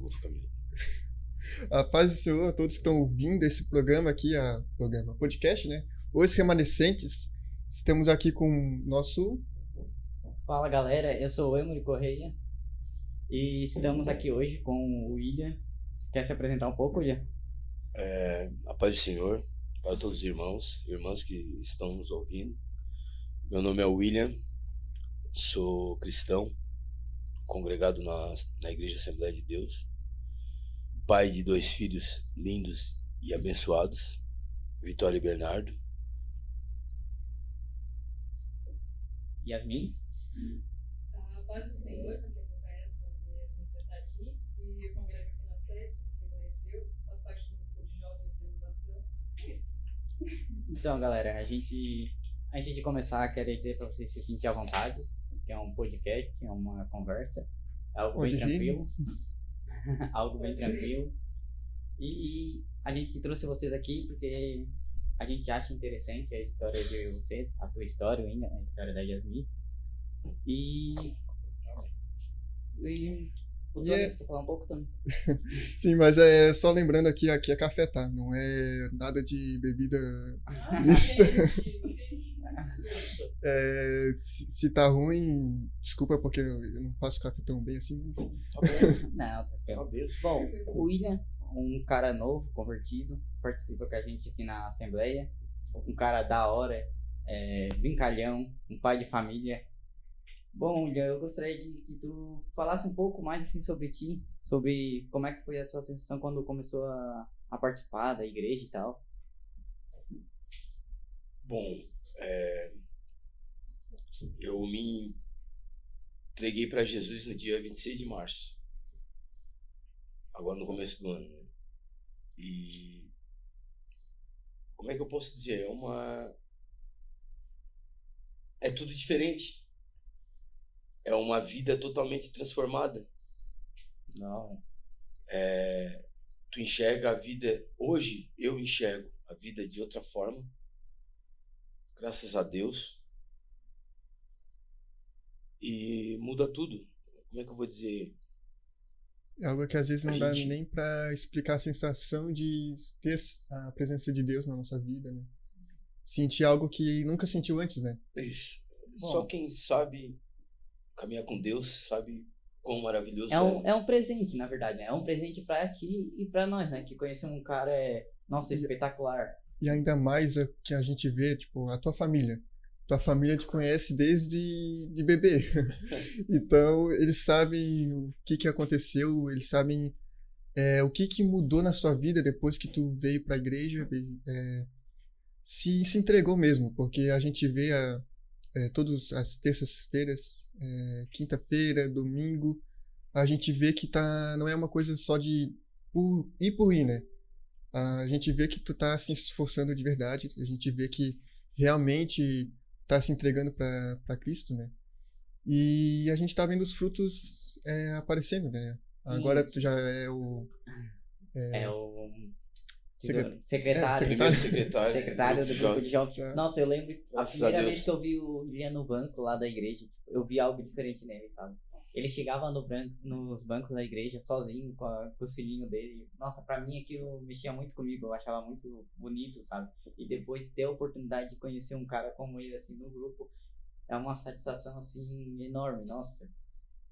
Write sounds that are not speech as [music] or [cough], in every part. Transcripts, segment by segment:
Vou ficar meio. [laughs] A paz do Senhor a todos que estão ouvindo esse programa aqui, a programa podcast, né? Os Remanescentes. Estamos aqui com o nosso. Fala galera, eu sou o Emily Correia e estamos aqui hoje com o William. Quer se apresentar um pouco, William? É, a paz do Senhor para todos os irmãos e irmãs que estão nos ouvindo. Meu nome é William, sou cristão, congregado na, na Igreja Assembleia de Deus, pai de dois filhos lindos e abençoados, Vitória e Bernardo. Yasmin? A paz do Senhor, para quem não conhece, meu nome é Yasmin Catarini e eu congrego aqui na sede, Assembleia de Deus, faço parte do grupo de jovens de inovação. É isso. Então, galera, a gente, antes de começar, queria dizer para vocês se sentirem à vontade, que é um podcast, é uma conversa, é algo bem tranquilo, [laughs] algo bem tranquilo. E a gente trouxe vocês aqui porque a gente acha interessante a história de vocês, a tua história, ainda, a história da Yasmin. E. E. O Tony, é- falar um pouco também? [laughs] Sim, mas é só lembrando aqui, aqui é café, tá? Não é nada de bebida [laughs] mista. [laughs] É, se, se tá ruim, desculpa porque eu, eu não faço café tão bem assim, mas Não, tranquilo. Cabeça. Bom, o William, um cara novo, convertido, participa com a gente aqui na Assembleia. Um cara da hora, é, brincalhão, um pai de família. Bom, William, eu gostaria de que tu falasse um pouco mais assim sobre ti, sobre como é que foi a sua sensação quando começou a, a participar da igreja e tal. Bom, é, eu me entreguei para Jesus no dia 26 de março, agora no começo do ano. Né? E como é que eu posso dizer? É uma. É tudo diferente. É uma vida totalmente transformada. Não. É, tu enxerga a vida. Hoje eu enxergo a vida de outra forma. Graças a Deus. E muda tudo. Como é que eu vou dizer? é algo que às vezes A não dá gente- nem pra explicar a sensação de ter a presença de Deus na nossa vida, né? Sentir algo que nunca sentiu antes, né? Isso. Bom. Só quem sabe caminhar com Deus sabe quão maravilhoso É é. um, é um presente, na verdade, né? É um presente pra ti e pra nós, né? Que conhecemos um cara, é, nossa, espetacular. E ainda mais é que a gente vê, tipo, a tua família. Tua família te conhece desde de bebê. [laughs] então, eles sabem o que que aconteceu, eles sabem é, o que que mudou na sua vida depois que tu veio pra igreja, veio, é, se, se entregou mesmo, porque a gente vê a, é, todas as terças-feiras, é, quinta-feira, domingo, a gente vê que tá, não é uma coisa só de por, ir por ir, né? A gente vê que tu tá se esforçando de verdade, a gente vê que realmente tá se entregando para Cristo, né? E a gente tá vendo os frutos é, aparecendo, né? Sim. Agora tu já é o É, o Secre- secretário. é, Primeiro secretário, secretário do grupo de jovens. Já. Nossa, eu lembro a Graças a primeira Deus. vez que eu vi o William no banco lá da igreja, eu vi algo diferente nele, sabe? Ele chegava no branco, nos bancos da igreja sozinho com, a- com os filhinhos dele. Nossa, pra mim aquilo mexia muito comigo, eu achava muito bonito, sabe? E depois ter a oportunidade de conhecer um cara como ele assim no grupo é uma satisfação assim enorme, nossa.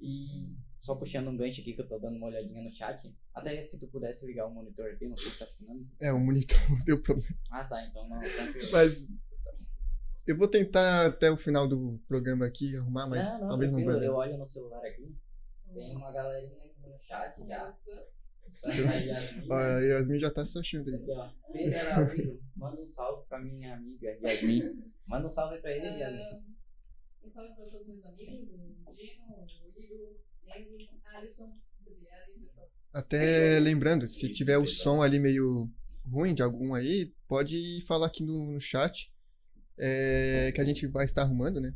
E só puxando um gancho aqui que eu tô dando uma olhadinha no chat, até se tu pudesse ligar o monitor aqui, não sei se tá funcionando. é o monitor deu problema. Ah, tá, então não, tranquilo. Mas eu vou tentar até o final do programa aqui arrumar, mas não, não, talvez não vai. Eu olho no celular aqui, tem uma galerinha no chat já. Yasmin, Ó, a Yasmin já tá se achando aí. aqui, ó. Pedro Araújo, manda um salve pra minha amiga Yasmin. Manda um salve pra eles, Yasmin. Um salve para todos os meus amigos, o Dino, o Igor, Enzo, Alisson, obrigada aí, pessoal. Até lembrando, se tiver o som ali meio ruim de algum aí, pode falar aqui no, no chat. é, que a gente vai estar arrumando, né?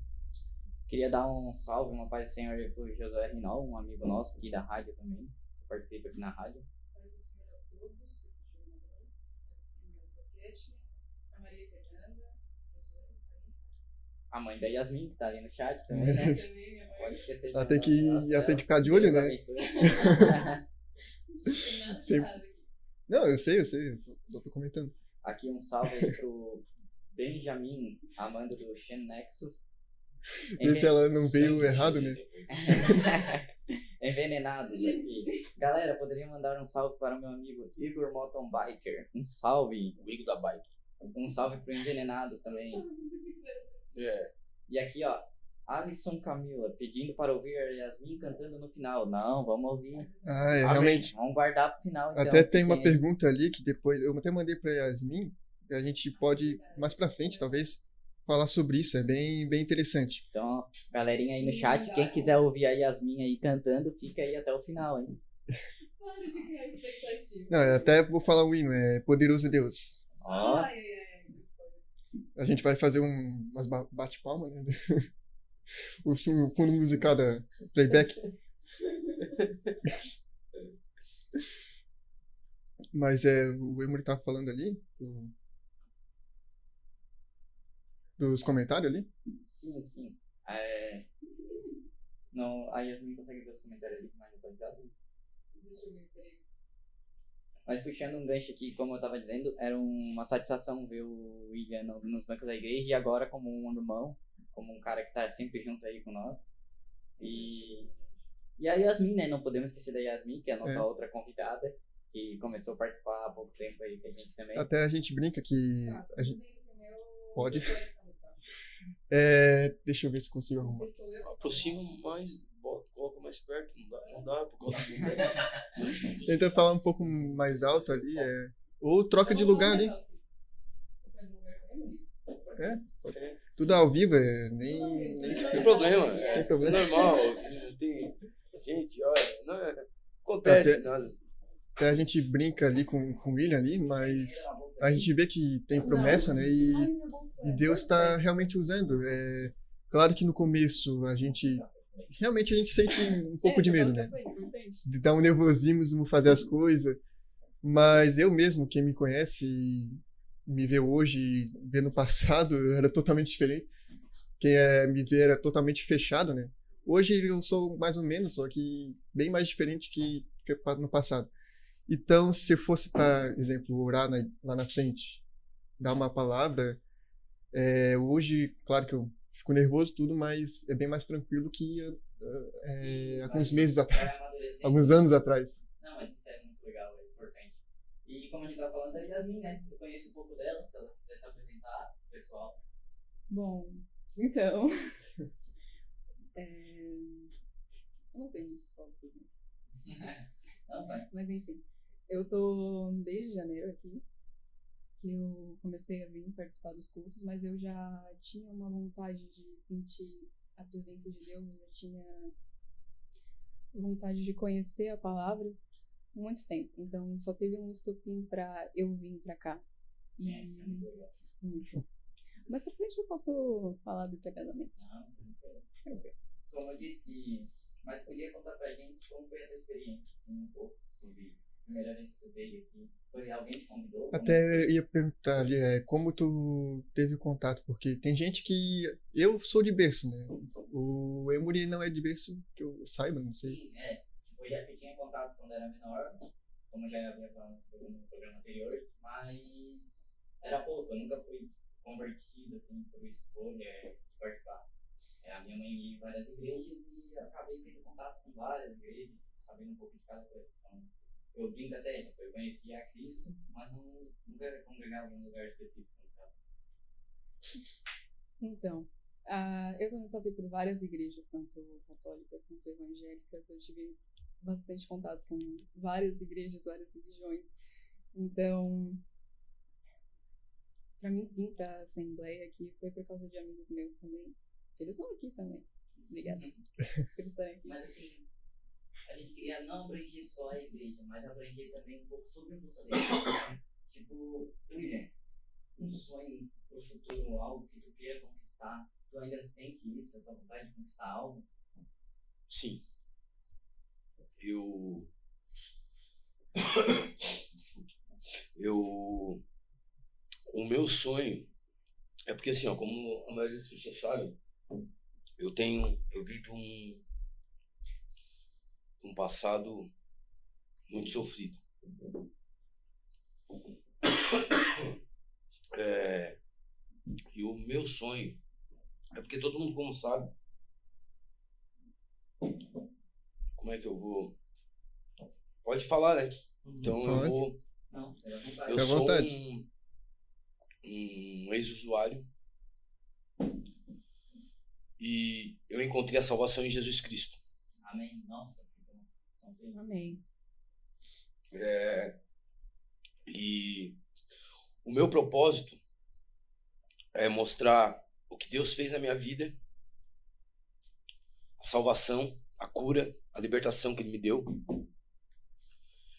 Queria dar um salve, uma paz do Senhor aí pro Josué Rinal, um amigo nosso aqui da rádio também, que participa aqui na rádio. Paz do Senhor a todos, que estão chegando agora. A Maria Saquete, a Maria Fernanda, A mãe da Yasmin, que tá ali no chat também, né? Pode esquecer de Ela tem que- ela pra tem que ficar de olho, né? [laughs] Sempre. Não, eu sei, eu sei. Só tô comentando. Aqui um salve aí pro Benjamin, Amanda do Shen Nexus. Vê se ela não veio errado, né? [laughs] Envenenados aqui. Galera, poderia mandar um salve para o meu amigo Igor Mountain Biker. Um salve. O Igor da bike. Um salve pro Envenenados também. É. E aqui, ó. Alisson Camila, pedindo para ouvir a Yasmin cantando no final. Não, vamos ouvir. Ah, é, realmente. Vamos guardar pro final, então. Até tem uma aí. pergunta ali que depois eu até mandei pra Yasmin. E a gente pode, mais pra frente, talvez, falar sobre isso. É bem, bem interessante. Então, galerinha aí no chat, quem quiser ouvir a Yasmin aí cantando, fica aí até o final, hein? Para de criar expectativa. Não, eu até vou falar um hino, é Poderoso Deus. Ó, ai. A gente vai fazer um, umas ba- bate-palma, né? [laughs] o fu- fundo musical da playback. [laughs] Mas é, o Emory tava falando ali, do- dos comentários ali. sim, sim. É... Não, a Yasmin consegue ver os comentários ali mais atualizados. Deixa eu ver, peraí. Mas puxando um gancho aqui, como eu tava dizendo, era uma satisfação ver o William no- nos bancos da igreja e agora como um irmão, como um cara que tá sempre junto aí com nós. E, e a Yasmin, né? Não podemos esquecer da Yasmin, que é a nossa É. outra convidada, que começou a participar há pouco tempo aí com a gente também. Até a gente brinca que. Tá, A gente, meu Pode. tá é, deixa eu ver se consigo arrumar. Aproxima mais, mais perto. Não dá, não dá por causa do. [laughs] Tenta falar um pouco mais alto ali. É, ou troca de lugar ali. a Emily. Tudo ao vivo, é, nem. nem Não tem problema. É, Sem problema. normal. Tem, gente, olha, não é- acontece. Até- nós- Até a gente brinca ali com, com o William ali, mas a gente vê que tem promessa, né? E, e Deus está realmente usando. É, claro que no começo a gente. Realmente a gente sente um pouco É, de medo, nossa, né? De dar um nervosismo fazer as coisas. Mas eu mesmo, quem me conhece e me vê hoje, vê no passado, [laughs] eu era totalmente diferente. Quem é, me vê era totalmente fechado, né? Hoje eu sou mais ou menos, só que bem mais diferente que, que no passado. Então, se eu fosse, para exemplo, orar na- lá na frente, dar uma palavra, é, hoje, claro que eu fico nervoso tudo, mas é bem mais tranquilo que é, alguns meses atrás, alguns anos atrás. Não, mas isso é muito legal, é importante. E como a gente tava falando da Yasmin, né? Eu conheço um pouco dela, se ela quiser se apresentar pro pessoal. Bom, então. é... [laughs] Eu não tenho [laughs] vai. Mas enfim, eu tô desde janeiro aqui, que eu comecei a vir participar dos cultos, mas eu já tinha uma vontade de sentir a presença de Deus, eu já tinha vontade de conhecer a palavra muito tempo. Então só teve um estopim pra eu vir pra cá. E É, é muito muito. Mas pra frente eu posso falar detalhadamente. Não. Como eu disse, mas podia contar pra gente como foi a tua experiência, assim, um pouco sobre primeira vez que tu veio aqui. Foi alguém que te convidou? Até eu ia perguntar ali, é, como tu teve contato, porque tem gente que. Eu sou de berço, né? O Emuri não é de berço, que eu saiba, não sei. Sim, é. Eu já eu tinha contato quando era menor, como já havia falado no programa anterior, mas era pouco, eu nunca fui convertido assim por escolha de participar. É, a minha mãe ia em várias igrejas e acabei tendo contato com várias igrejas, sabendo um pouco de cada coisa. Então, eu brinco até, tipo, eu conhecia a Cristo, mas não, nunca congregava em um lugar específico. no caso. Então, ah, eu também passei por várias igrejas, tanto católicas quanto evangélicas. Eu tive bastante contato com várias igrejas, várias religiões. Então, para mim vir para a Assembleia aqui foi por causa de amigos meus também. Eles estão aqui também. Obrigada por estarem aqui. Mas assim, a gente queria não abranger só a igreja, mas abranger também um pouco sobre você. tipo, William, um sonho pro futuro, algo que tu queira conquistar. Tu ainda sente isso, essa vontade de conquistar algo? Sim. Eu. [coughs] Eu. O meu sonho É porque assim, ó, como a maioria das pessoas sabe, eu tenho. Eu de um. De um passado muito sofrido. [coughs] É, e o meu sonho é porque todo mundo como sabe como é que eu vou pode falar né então eu Pode. vou Não, eu sou vontade. um, um ex-usuário e eu encontrei a salvação em Jesus Cristo Amém. Nossa, Amém. É, e o meu propósito é mostrar o que Deus fez na minha vida, a salvação, a cura, a libertação que Ele me deu,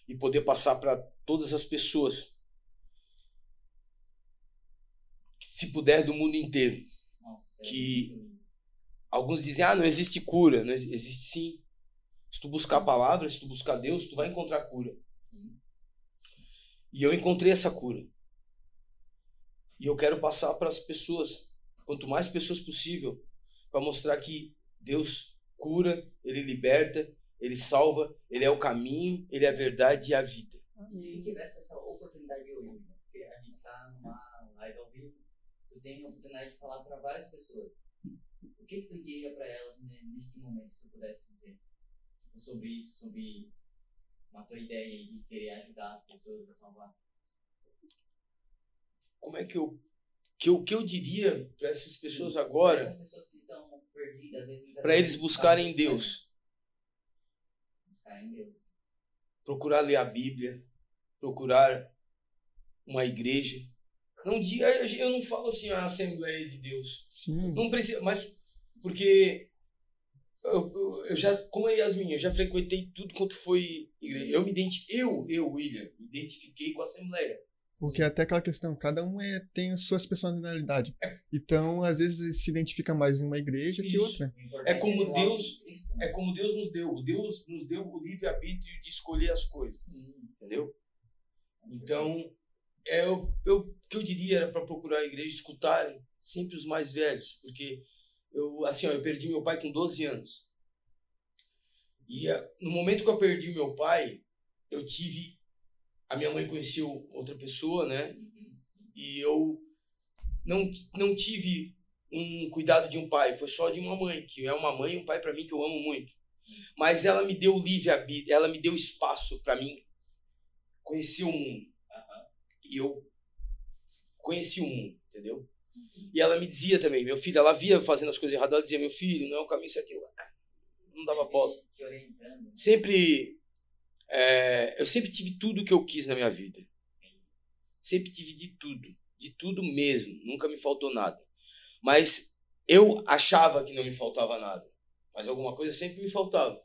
e poder passar para todas as pessoas, se puder, do mundo inteiro. Nossa, é Que-. Alguns dizem, ah, não existe cura. Não exi- existe sim. Se tu buscar a palavra, se tu buscar Deus, tu vai encontrar cura. E eu encontrei essa cura. E eu quero passar para as pessoas, quanto mais pessoas possível, para mostrar que Deus cura, Ele liberta, Ele salva, Ele é o caminho, Ele é a verdade e a vida. Se tivesse essa oportunidade hoje, porque a gente está numa live ao vivo, tu tem a oportunidade de falar para várias pessoas. O que, que tu diria para elas né, neste momento, se tu pudesse dizer? Sobre isso, sobre uma tua ideia aí de querer ajudar as pessoas a salvar. Como é que eu que eu, que eu diria para essas pessoas agora, para eles buscarem Deus, Buscar em Deus. procurar ler a Bíblia, procurar uma igreja. Não diga, eu não falo assim a Assembleia de Deus. Sim. Não precisa, mas porque eu, eu, já, como a Yasmin, eu já frequentei tudo quanto foi igreja. Eu me identifiquei, eu, eu, William, me identifiquei com a Assembleia. Porque até aquela questão, cada um é, tem suas personalidades. Então, às vezes, se identifica mais em uma igreja que Isso. outra. O importante É como Deus-? É como Deus nos deu. Deus nos deu o livre-arbítrio de escolher as coisas, entendeu? Então, é o que eu diria era para procurar a igreja escutarem sempre os mais velhos, porque eu assim, ó, eu perdi meu pai com 12 anos. E eh, no momento que eu perdi meu pai, eu tive a minha mãe conheceu outra pessoa, né? E eu não não tive um cuidado de um pai, foi só de uma mãe, que é uma mãe e um pai para mim que eu amo muito. Mas ela me deu livre arbítrio, ela me deu espaço para mim conhecer o mundo. E eu conheci o mundo, entendeu? E ela me dizia também, meu filho, ela via fazendo as coisas erradas, ela dizia, meu filho, não é o caminho isso aqui. Eu, "Ah, Não dava bola. Sempre, é, eu sempre tive tudo que eu quis na minha vida. Sempre tive de tudo, de tudo mesmo, nunca me faltou nada. Mas eu achava que não me faltava nada, mas alguma coisa sempre me faltava.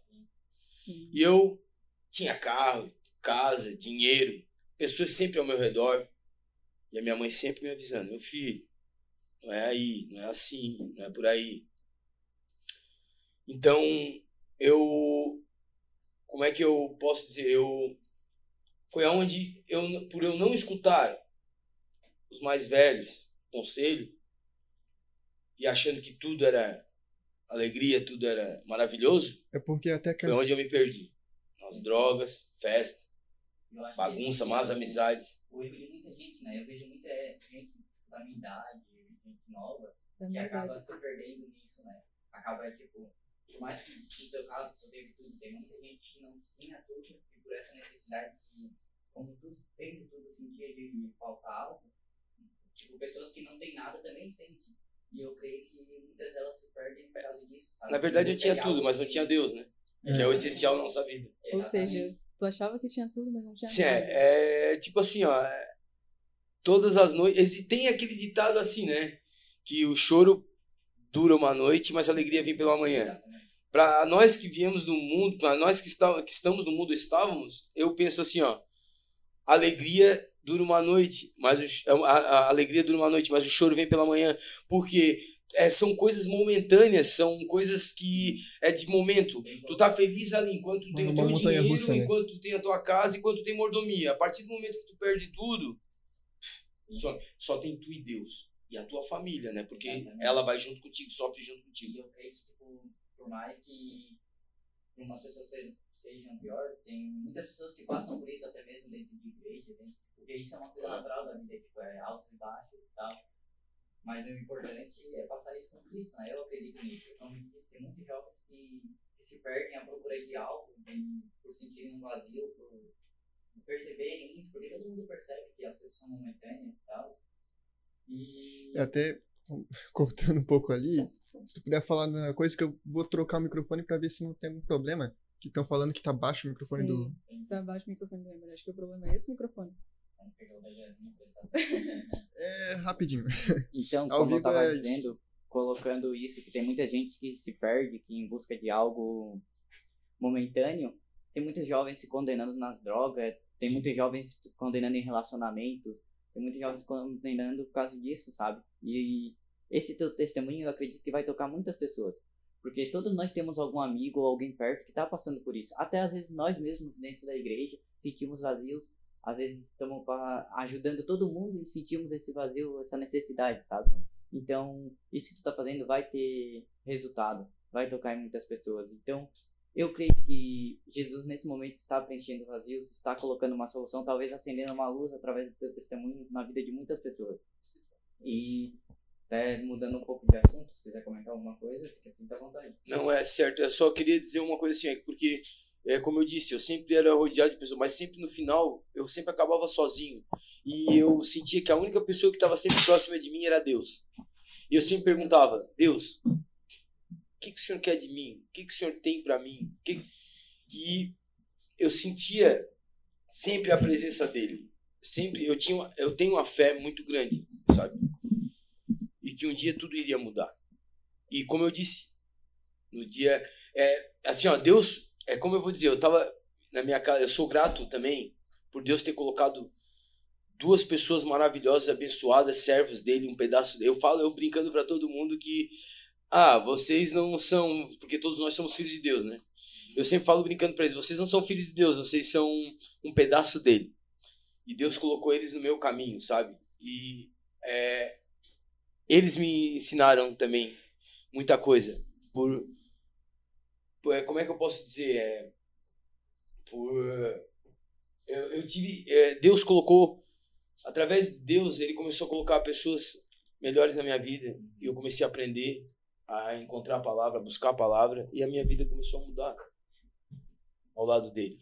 Sim. E eu tinha carro, casa, dinheiro, pessoas sempre ao meu redor. E a minha mãe sempre me avisando: meu filho, não é aí, não é assim, não é por aí. Então, eu. Como é que eu posso dizer? Eu. Foi aonde, eu, por eu não escutar os mais velhos, conselho, e achando que tudo era alegria, tudo era maravilhoso, É porque até que foi onde eu me perdi. Nas drogas, festa, Eu bagunça, más amizades. O erro de muita gente, né? Eu vejo muita gente da minha idade, gente nova, Da que acaba se perdendo nisso, né? Acaba, tipo, por mais que no teu caso tu teve tudo, tem muita gente que não tinha tudo e por essa necessidade de, como tu teve tudo, sentia de faltar algo, tipo, pessoas que não têm nada também sentem. E eu creio que muitas delas se perdem por causa disso, sabe? Na verdade, eu tinha é tudo, mas não que- tinha Deus, né? É. Que é o essencial na nossa vida. Ou Exatamente. seja, tu achava que tinha tudo, mas não tinha Sim, nada. é, é tipo assim, ó. Todas as noites. Tem aquele ditado assim, né? Que o choro dura uma noite, mas a alegria vem pela manhã. Para nós que viemos do mundo, para nós que, está, que estamos no mundo, estávamos, eu penso assim, ó. Alegria dura uma noite, mas o, a, a alegria dura uma noite, mas o choro vem pela manhã. Porque é, são coisas momentâneas, são coisas que é de momento. Tu tá feliz ali enquanto tu tem o teu dinheiro, russa, né? enquanto tu tem a tua casa, enquanto tu tem mordomia. A partir do momento que tu perde tudo, só, só tem tu e Deus. e a tua família, né? Porque Exatamente. ela vai junto contigo, sofre junto E contigo. eu creio que, tipo, por mais que umas pessoas se- sejam pior, tem muitas pessoas que passam por isso até mesmo dentro de igreja, dentro, porque isso é uma coisa natural da vida, tipo, é altos e baixos e tal. Mas o importante é passar isso com Cristo, né? Eu acredito nisso. Como eu disse, tem muitos jovens que, que se perdem à procura de algo, de, por sentirem um vazio, por perceberem isso, porque todo mundo percebe que as coisas são momentâneas e tal. E E até cortando um pouco ali, se tu puder falar na coisa que eu vou trocar o microfone pra ver se não tem algum problema. Que estão falando que tá baixo o microfone do. Sim. Tá abaixo o microfone do Emer. Acho que o problema é esse microfone. Vamos pegar o da Jasmine emprestado. [laughs] É rapidinho. Então, como eu vivo tava é dizendo, colocando isso, que tem muita gente que se perde, que em busca de algo momentâneo, tem muitos jovens se condenando nas drogas, tem muitos jovens condenando em relacionamentos, tem muitos jovens condenando por causa disso, sabe? E esse teu testemunho eu acredito que vai tocar muitas pessoas. Porque todos nós temos algum amigo ou alguém perto que tá passando por isso. Até às vezes nós mesmos dentro da igreja sentimos vazios, às vezes estamos ajudando todo mundo e sentimos esse vazio, essa necessidade, sabe? Então, isso que tu tá fazendo vai ter resultado, vai tocar em muitas pessoas. Então, eu creio que Jesus nesse momento está preenchendo vazios, está colocando uma solução, talvez acendendo uma luz através do teu testemunho na vida de muitas pessoas. E até mudando um pouco de assunto, se quiser comentar alguma coisa, fica assim à vontade. Não é certo, eu só queria dizer uma coisa assim, é porque, é, como eu disse, eu sempre era rodeado de pessoas, mas sempre no final, eu sempre acabava sozinho. E eu sentia que a única pessoa que estava sempre próxima de mim era Deus. E eu sempre perguntava, Deus, que, que o Senhor quer de mim? O que, que o Senhor tem para mim? Que... E eu sentia sempre a presença dele. Sempre, eu, tinha, eu tenho uma fé muito grande, sabe? E que um dia tudo iria mudar. E como eu disse, no dia é assim ó Deus é como eu vou dizer eu tava na minha casa eu sou grato também por Deus ter colocado duas pessoas maravilhosas abençoadas servos dele um pedaço eu falo eu brincando para todo mundo que ah vocês não são porque todos nós somos filhos de Deus né? Eu sempre falo brincando para eles vocês não são filhos de Deus vocês são um pedaço dele. E Deus colocou eles no meu caminho sabe? E é, eles me ensinaram também muita coisa. Por, por é, como é que eu posso dizer? É, por eu, eu tive é, Deus colocou através de Deus ele começou a colocar pessoas melhores na minha vida e eu comecei a aprender a encontrar a palavra a buscar a palavra e a minha vida começou a mudar ao lado dele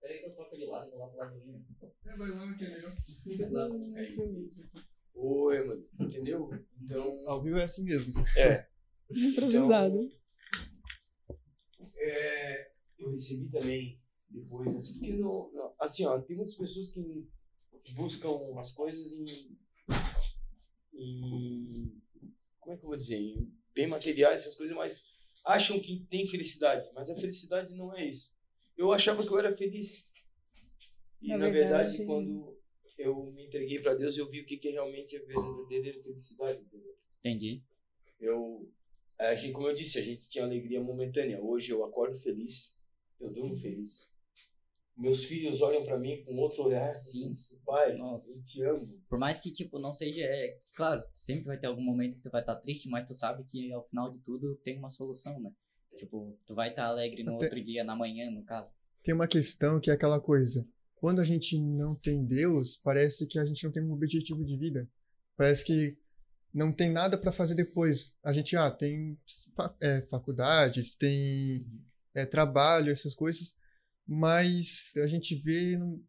Peraí que eu troco de lado vou lá pro lado. É, vai lá que [laughs] é melhor. oi mano entendeu então Ao vivo é assim mesmo. Improvisado. é, eu recebi também depois, assim, porque não, não- assim, ó, tem muitas pessoas que buscam as coisas em, em como é que eu vou dizer, em bem materiais, essas coisas, mas acham que tem felicidade, mas a felicidade não é isso. Eu achava que eu era feliz. E Na na, verdade, verdade- quando eu me entreguei para Deus, eu vi o que, que realmente é verdadeira felicidade, entendeu? Entendi. Eu, a gente, como eu disse, a gente tinha alegria momentânea. Hoje eu acordo feliz, eu durmo feliz. Meus filhos olham pra mim com outro olhar. Sim. Pai, Nossa. eu te amo. Por mais que, tipo, não seja. É, claro, sempre vai ter algum momento que tu vai estar triste, mas tu sabe que ao final de tudo tem uma solução, né? Tipo, tu vai estar alegre no Até- outro dia, na manhã, no caso. Tem uma questão que é aquela coisa. Quando a gente não tem Deus, parece que a gente não tem um objetivo de vida. Parece que não tem nada para fazer depois. A gente, ah, tem é, faculdades, tem é, trabalho, essas coisas, mas a gente vê. Não...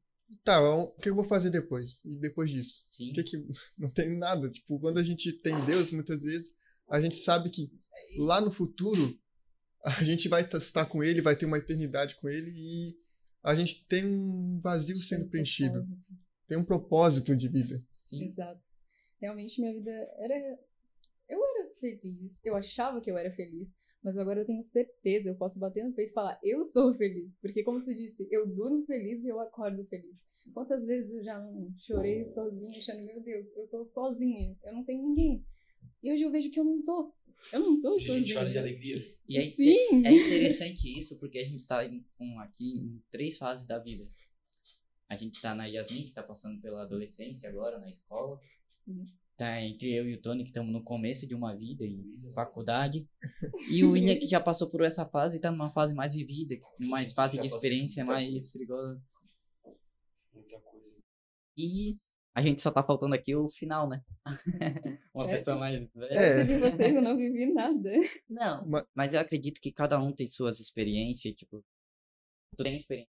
Tá, o que eu vou fazer depois? E depois disso? Sim. O que que. [laughs] Não tem nada. Tipo, quando a gente tem Deus, muitas vezes, a gente sabe que lá no futuro a gente vai estar com Ele, vai ter uma eternidade com Ele e a gente tem um vazio sendo preenchido. Propósito. Tem um propósito de vida. Sim. Exato. Realmente minha vida era. Eu era feliz. Eu achava que eu era feliz. Mas agora eu tenho certeza, eu posso bater no peito e falar, eu sou feliz. Porque, como tu disse, eu durmo feliz e eu acordo feliz. Quantas vezes eu já chorei sozinha, achando, meu Deus, eu tô sozinha, eu não tenho ninguém. E hoje eu vejo que eu não tô. Eu não tô Hoje a gente chora de sozinha. alegria. E é, Sim! é interessante isso, porque a gente tá em, um, aqui em três fases da vida. a gente tá na Yasmin, que tá passando pela adolescência agora, na escola. Sim. Tá entre eu e o Tony, que estamos no começo de uma vida em faculdade. E o William, que já passou por essa fase e tá numa fase mais vivida, mais fase Já de experiência mais perigosa. Muita coisa. E a gente só tá faltando aqui o final, né? [laughs] Uma É. pessoa mais velha. É. Eu vocês, eu não vivi nada. Não, Ma- mas eu acredito que cada um tem suas experiências, tipo, tu tem experiência.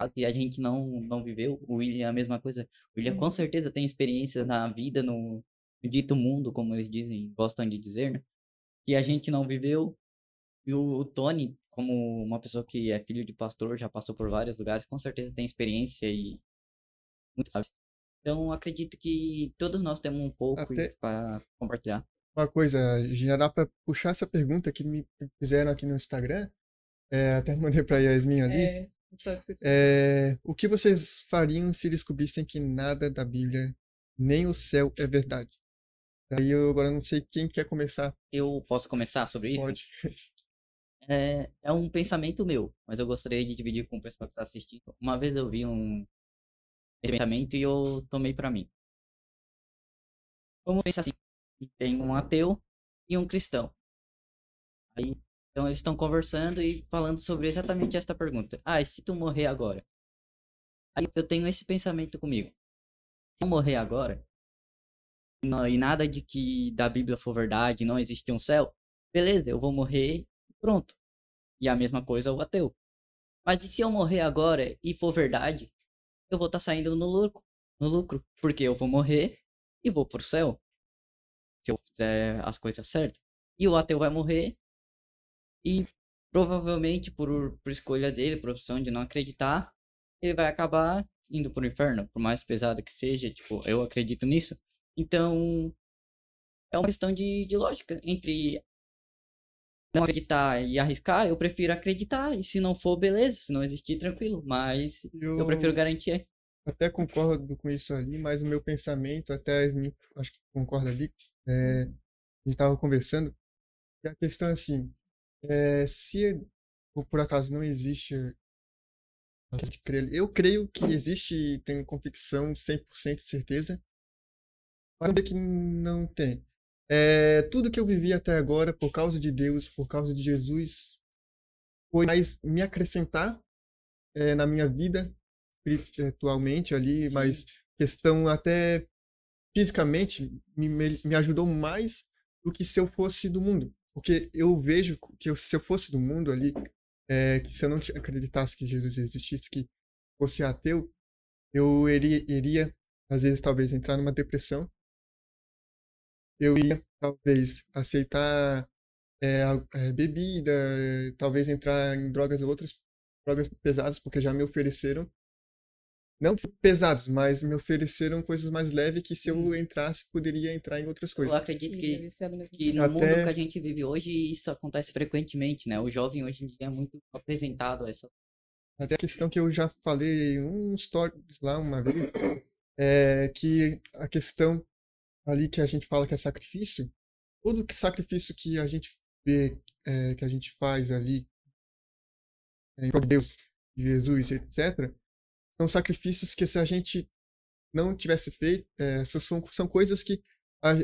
Algo que a gente não, não viveu, o William é a mesma coisa. O William com Uhum. certeza tem experiências na vida, no, dito mundo, como eles dizem, gostam de dizer, né? Que a gente não viveu. E o, o Tony, como uma pessoa que é filho de pastor, já passou por vários lugares, com certeza tem experiência e muito sabe. Então, acredito que todos nós temos um pouco Até- para compartilhar. Uma coisa, já dá pra puxar essa pergunta que me fizeram aqui no Instagram. É, até [laughs] mandei pra Yasmin ali. É, É, o que vocês fariam se descobrissem que nada da Bíblia, nem o céu, é verdade? Aí eu agora não sei quem quer começar. Eu posso começar sobre isso? Pode. [laughs] É, é um pensamento meu, mas eu gostaria de dividir com o pessoal que está assistindo. Uma vez eu vi um esse pensamento e eu tomei para mim. Vamos pensar assim: tem um ateu e um cristão. Aí, então eles estão conversando e falando sobre exatamente esta pergunta. Ah, e se tu morrer agora? Aí eu tenho esse pensamento comigo. Se eu morrer agora, e nada de que da Bíblia for verdade, não existe um céu, beleza, eu vou morrer Pronto. E a mesma coisa o ateu. Mas e se eu morrer agora e for verdade, eu vou estar saindo no lucro, no lucro, porque eu vou morrer e vou pro céu. Se eu fizer as coisas certas. E o ateu vai morrer e provavelmente por, por escolha dele, por opção de não acreditar, ele vai acabar indo pro inferno, por mais pesado que seja, tipo, eu acredito nisso. Então, é uma questão de, de lógica entre não acreditar e arriscar, eu prefiro acreditar. E se não for, beleza. Se não existir, tranquilo. Mas eu prefiro garantir. até concordo com isso ali, mas o meu pensamento, até Yasmin, acho que concorda ali, é, a gente estava conversando, e a questão é assim, é, se por, acaso não existe eu creio que existe tenho convicção 100% de certeza, mas ver que não tem. É, tudo que eu vivi até agora, por causa de Deus, por causa de Jesus, foi mais me acrescentar é, na minha vida espiritualmente ali, Sim. mas questão até fisicamente me, me, me ajudou mais do que se eu fosse do mundo. Porque eu vejo que eu- se eu fosse do mundo ali, é, que se eu não acreditasse que Jesus existisse, que fosse ateu, eu iria, iria, às vezes, talvez, entrar numa depressão. Eu iria, talvez, aceitar é, é, bebida, talvez entrar em drogas outras, drogas pesadas, porque já me ofereceram. Não pesadas, mas me ofereceram coisas mais leves que se eu entrasse, poderia entrar em outras Eu coisas. acredito E que, mesmo que no Até- mundo que a gente vive hoje, isso acontece frequentemente, né? O jovem hoje em dia é muito apresentado a essa. Até a questão que eu já falei em um stories lá uma vez, é que a questão ali que a gente fala que é sacrifício, todo que sacrifício que a gente vê, é, que a gente faz ali é, em prol de Deus, de Jesus, etc., são sacrifícios que se a gente não tivesse feito, é, essas são, são coisas que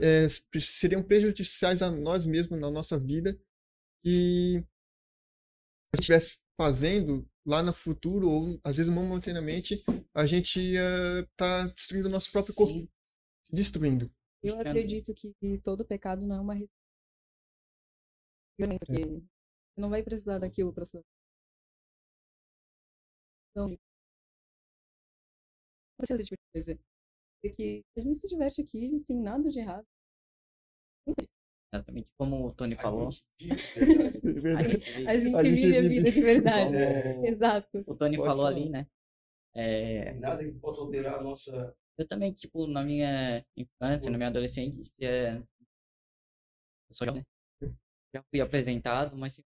é, seriam prejudiciais a nós mesmos na nossa vida e se a gente estivesse fazendo lá no futuro, ou às vezes momentaneamente, a gente ia estar destruindo o nosso próprio corpo. Sim, se Destruindo. Eu acredito que todo pecado não é uma res- porque você não vai precisar daquilo para sua então não precisa de coisa porque a gente se diverte aqui sem nada de errado exatamente como o Tony falou. É [laughs] A gente vive- a gente A gente vive a vida de verdade como exato o Tony Pode falou falar. ali, né? É, Nada que possa alterar a nossa. eu também, tipo, na minha infância, na minha adolescência, é... eu jovem, né? [laughs] já fui apresentado, mas tipo,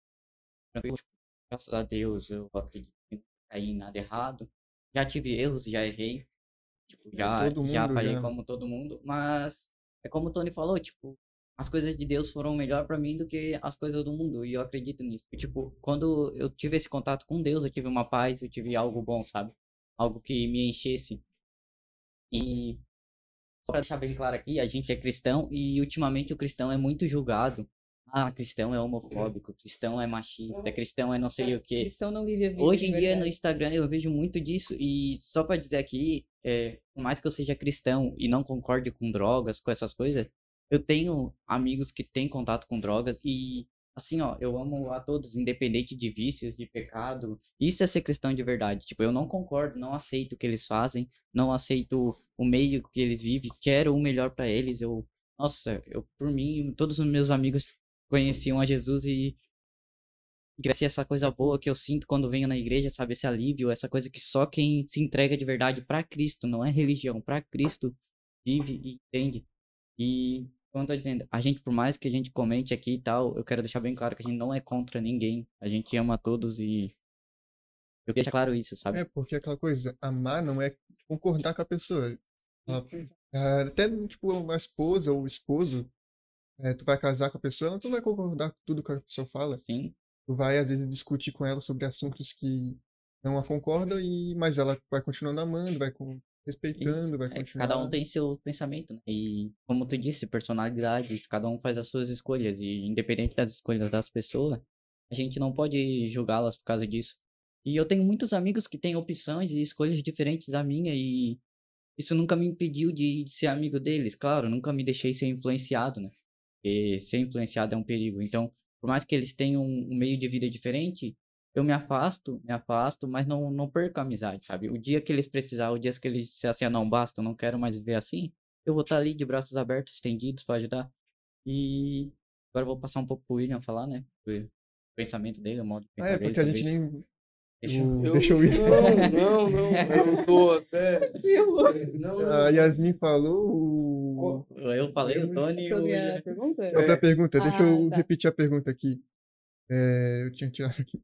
graças a Deus eu acredito que não caí em nada errado. Já tive erros, já errei. Tipo, já, todo já mundo falhei já. como todo mundo, mas é como o Tony falou, tipo, as coisas de Deus foram melhor pra mim do que as coisas do mundo. E eu acredito nisso. E, tipo, quando eu tive esse contato com Deus, eu tive uma paz, eu tive algo bom, sabe? Algo que me enchesse. E só pra deixar bem claro aqui, a gente é cristão e ultimamente o cristão é muito julgado. Ah, cristão é homofóbico, cristão é machista, cristão é não sei o quê. Cristão não vive a vida. Hoje de em dia no. Instagram eu vejo muito disso e só pra dizer aqui, é, por mais que eu seja cristão e não concorde com drogas, com essas coisas, eu tenho amigos que têm contato com drogas e assim, ó, eu amo a todos, independente de vícios, de pecado. Isso é ser cristão de verdade. Tipo, eu não concordo, não aceito o que eles fazem, não aceito o meio que eles vivem, quero o melhor pra eles. Eu, nossa, eu por mim, todos os meus amigos conheciam a Jesus e crescer essa coisa boa que eu sinto quando venho na igreja, sabe? Esse alívio, essa coisa que só quem se entrega de verdade pra Cristo, não é religião, pra Cristo, vive e entende. E, como eu tô dizendo, a gente, por mais que a gente comente aqui e tal, eu quero deixar bem claro que a gente não é contra ninguém. A gente ama todos e. Eu deixar claro isso, sabe? É, porque aquela coisa, amar não é concordar com a pessoa. Ela- ah, Até, tipo, uma esposa ou esposo, é, tu vai casar com a pessoa, tu não vai concordar com tudo que a pessoa fala. Sim. Vai, às vezes, discutir com ela sobre assuntos que não a concordam, e, mas ela vai continuando amando, vai com- respeitando, vai É, continuar. cada um tem seu pensamento, né? E, como tu disse, personalidade, cada um faz as suas escolhas. E, independente das escolhas das pessoas, a gente não pode julgá-las por causa disso. E eu tenho muitos amigos que têm opções e escolhas diferentes da minha, e isso nunca me impediu de, de ser amigo deles, claro, nunca me deixei ser influenciado, né? Porque ser influenciado é um perigo. Então, por mais que eles tenham um meio de vida diferente, eu me afasto, me afasto, mas não, não perco a amizade, sabe? O dia que eles precisar, o dia que eles disser assim, "Ah, não basta, eu não quero mais viver assim, eu vou estar ali de braços abertos, estendidos para ajudar. E agora eu vou passar um pouco pro William falar, né? O pensamento dele, o modo de Ah, pensar é, dele porque a sobre gente nem. Deixa eu- Eu- Deixa eu ir. Não, não, [laughs] não. Eu tô até. Não, não. A Yasmin falou. Eu falei, o Tony e o Sobre a William. pergunta? Sobre a pergunta, deixa Ah, eu tá. repetir a pergunta aqui. É, eu tinha tirado aqui.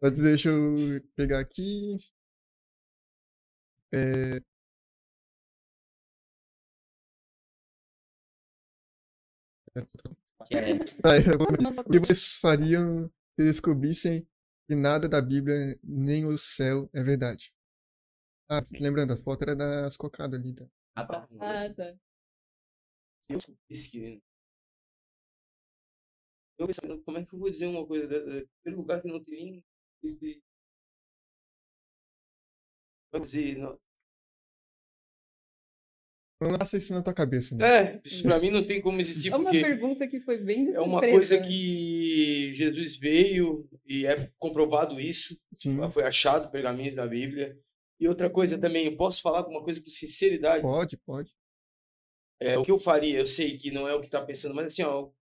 Mas deixa eu pegar aqui. É, É, eu O que vocês fariam se descobrissem que nada da Bíblia nem o céu é verdade? Ah, lembrando, as fotos eram das cocadas ali. Tá? ah, tá. Ah, tá. Eu disse que. Eu pensava, como é que eu vou dizer uma coisa? dessa? Primeiro lugar que não tem nem. Vai dizer. Não. Não nasce isso na tua cabeça, né? É, isso pra mim não tem como existir, É uma porque pergunta que foi bem é uma coisa que Jesus veio e é comprovado isso. Sim, Foi achado pergaminhos na Bíblia. E outra coisa também, eu posso falar com uma coisa com sinceridade. pode, pode. É, o que eu faria, eu sei que não é o que tá pensando, mas assim, ó, eu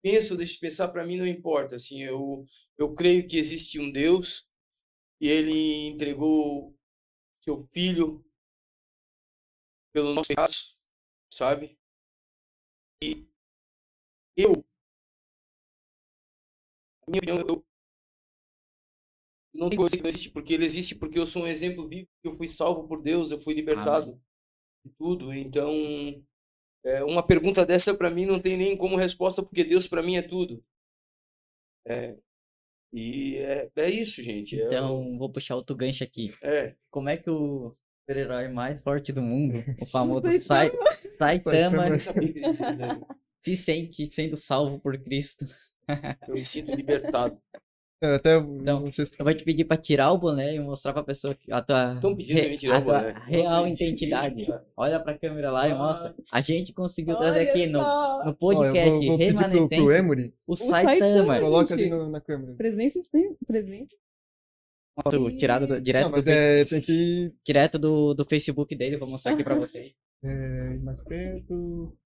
penso, deixa eu pensar, para mim não importa, assim, eu, eu creio que existe um Deus e ele entregou seu filho pelo nosso pecado, sabe? E eu, na minha opinião, eu não tem coisa que não existe, porque ele existe porque eu sou um exemplo vivo, que eu fui salvo por Deus, eu fui libertado de tudo, então é, uma pergunta dessa para mim não tem nem como resposta, porque Deus para mim é tudo. É, e é, é isso, gente. É, Então, vou puxar outro gancho aqui. é, Como é que o super-herói mais forte do mundo, o [laughs] famoso Saitama. Sai, Saitama, né? se sente sendo salvo por Cristo? eu me sinto libertado. [laughs] É, até Então, não sei se Eu vou te pedir pra tirar o boné e mostrar pra pessoa que- a tua, re- a o tua real identidade. Olha pra câmera lá e Ah. mostra. A gente conseguiu trazer Olha aqui no, no Ó, podcast eu vou, vou pedir pro, pro remanescente Emory, o Saitama. Saitama. coloca ali no- na câmera. Presença, sem- presença. Foto Tirado do- direto, Não, do é, tem que direto do, do Facebook dele, vou mostrar aqui pra vocês. é, mais perto.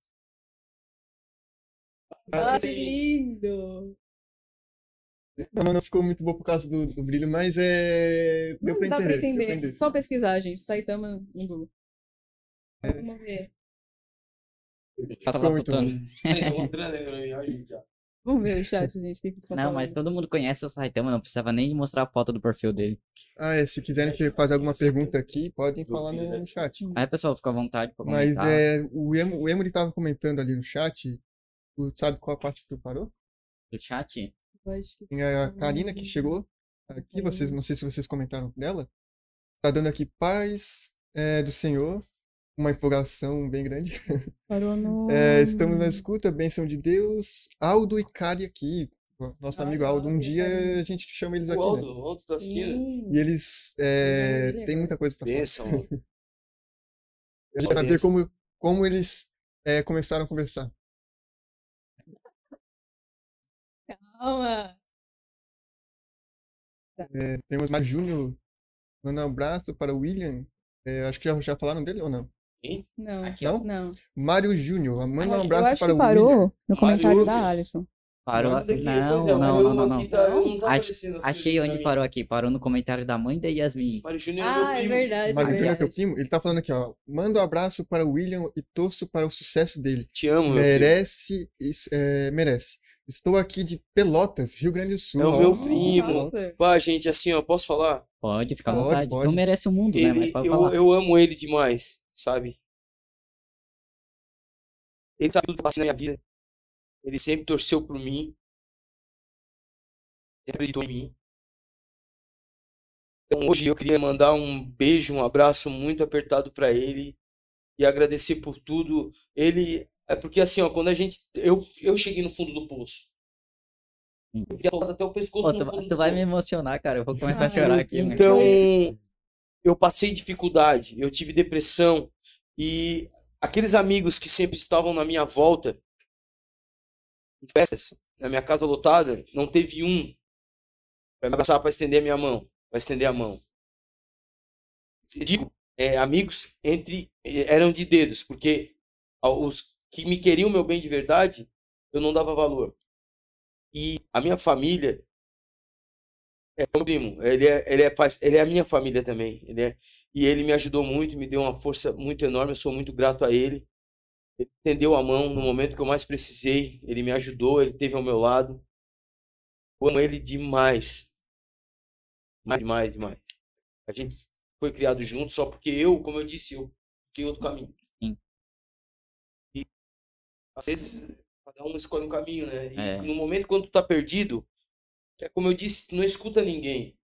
Ai, sim. lindo. Não, não ficou muito bom por causa do, do brilho, mas é. Deu Não pra dá entender. pra deu entender. entender. Só pesquisar, gente. Saitama no Google. Vamos ver. Tá lá Ficou muito. Tá pra ó, gente, ó. Vamos ver o chat, gente. Que que estão Não, mas todo mundo conhece o Saitama, não precisava nem mostrar a foto do perfil dele. Ah, é, se quiserem fazer alguma pergunta aqui, podem falar no, no chat. Aí, pessoal, fica à vontade pra Mas comentar. é, o, Emo, o Emory tava comentando ali no chat Tu sabe qual parte que tu parou? Do chat? Eu acho que Tem a Karina que chegou aqui, vocês, não sei se vocês comentaram dela. Tá dando aqui paz é, do Senhor, uma empolgação bem grande. [laughs] parou no. É, estamos na escuta, bênção de Deus. Aldo e Kari aqui, nosso Ai, amigo Aldo. Um Aldo dia a gente chama eles O aqui, né? Aldo, o Aldo tá assistindo. Sim. E eles é, Sim, têm muita coisa para falar. Benção. A gente vai ver como, como eles é, começaram a conversar. Calma. É, temos Mário Júnior dando um abraço para o William. É, acho que já, já falaram dele ou não? Não. Aqui, Não? Não. Mário Júnior, manda um abraço para o parou William. no comentário Mário, da. Alisson. Parou. Daqui, Não, é, não, não, meu não, aqui não. tá- não tá Ach- Achei onde parou aqui. Parou no comentário da mãe da Yasmin. Mário Júnior é meu Ah, é primo. verdade. Mário é Júnior é teu primo? Ele tá falando aqui, ó. Manda um abraço para o William e torço para o sucesso dele. Te amo, meu. Merece, isso, é, merece. Estou aqui de Pelotas, Rio Grande do Sul. É o meu primo. Pá, gente, assim, ó, posso falar? Pode, fica à Pode, vontade. pode. Tu merece o mundo, né? Mas Ele, pode eu, falar. eu amo ele demais, sabe? Ele sabe tudo que passa na minha vida. Ele sempre torceu por mim. Sempre acreditou em mim. Então hoje eu queria mandar um beijo, um abraço muito apertado pra ele e agradecer por tudo. Ele é porque assim, ó, quando a gente eu eu cheguei no fundo do poço. Hum. Eu fiquei até o pescoço Pô, tu, fundo tu vai me emocionar, cara. Eu vou começar a Ah, chorar aqui, né? Então, eu passei dificuldade, eu tive depressão e aqueles amigos que sempre estavam na minha volta, em festas, na minha casa lotada, não teve um para me abraçar, para estender a minha mão, para estender a mão. Eu digo, é, amigos entre eh, eram de dedos, porque os que me queriam meu bem de verdade, eu não dava valor. E a minha família é meu primo, ele é, ele, é, ele é a minha família também. Ele é, e ele me ajudou muito, me deu uma força muito enorme, eu sou muito grato a ele. Ele estendeu a mão no momento que eu mais precisei, ele me ajudou, ele esteve ao meu lado. Eu amo ele demais. Mais, demais, demais. A gente foi criado junto só porque eu, como eu disse, eu fiquei outro caminho. Às vezes cada um escolhe um caminho, né? E É. no momento quando tu tá perdido, é como eu disse, tu não escuta ninguém.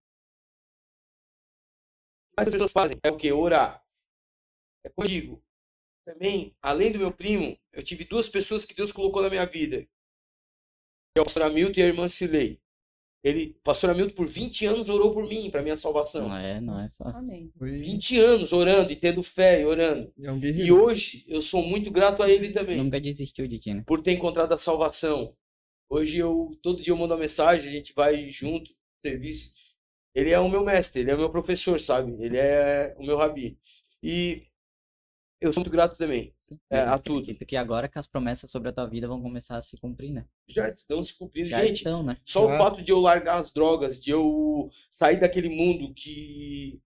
Mas as pessoas fazem é o que? Orar. É como eu digo. Também, além do meu primo, eu tive duas pessoas que Deus colocou na minha vida. Que é o pastor Hamilton e a irmã Cilei. Ele, pastor Hamilton, por 20 anos orou por mim, para minha salvação. Não é, não é fácil. Amém. Foi- 20 anos orando e tendo fé e orando. É um E hoje eu sou muito grato a ele também Nunca desistiu de ti, né? por ter encontrado a salvação. Hoje eu todo dia eu mando uma mensagem, a gente vai junto, serviço. Ele é o meu mestre, ele é o meu professor, sabe? Ele é o meu rabi. E eu sou muito grato também Sim. É, a tudo. Que, que agora que as promessas sobre a tua vida vão começar a se cumprir, né? Já estão se cumprindo. Já Gente, estão, né? só o Ah. fato de eu largar as drogas, de eu sair daquele mundo que.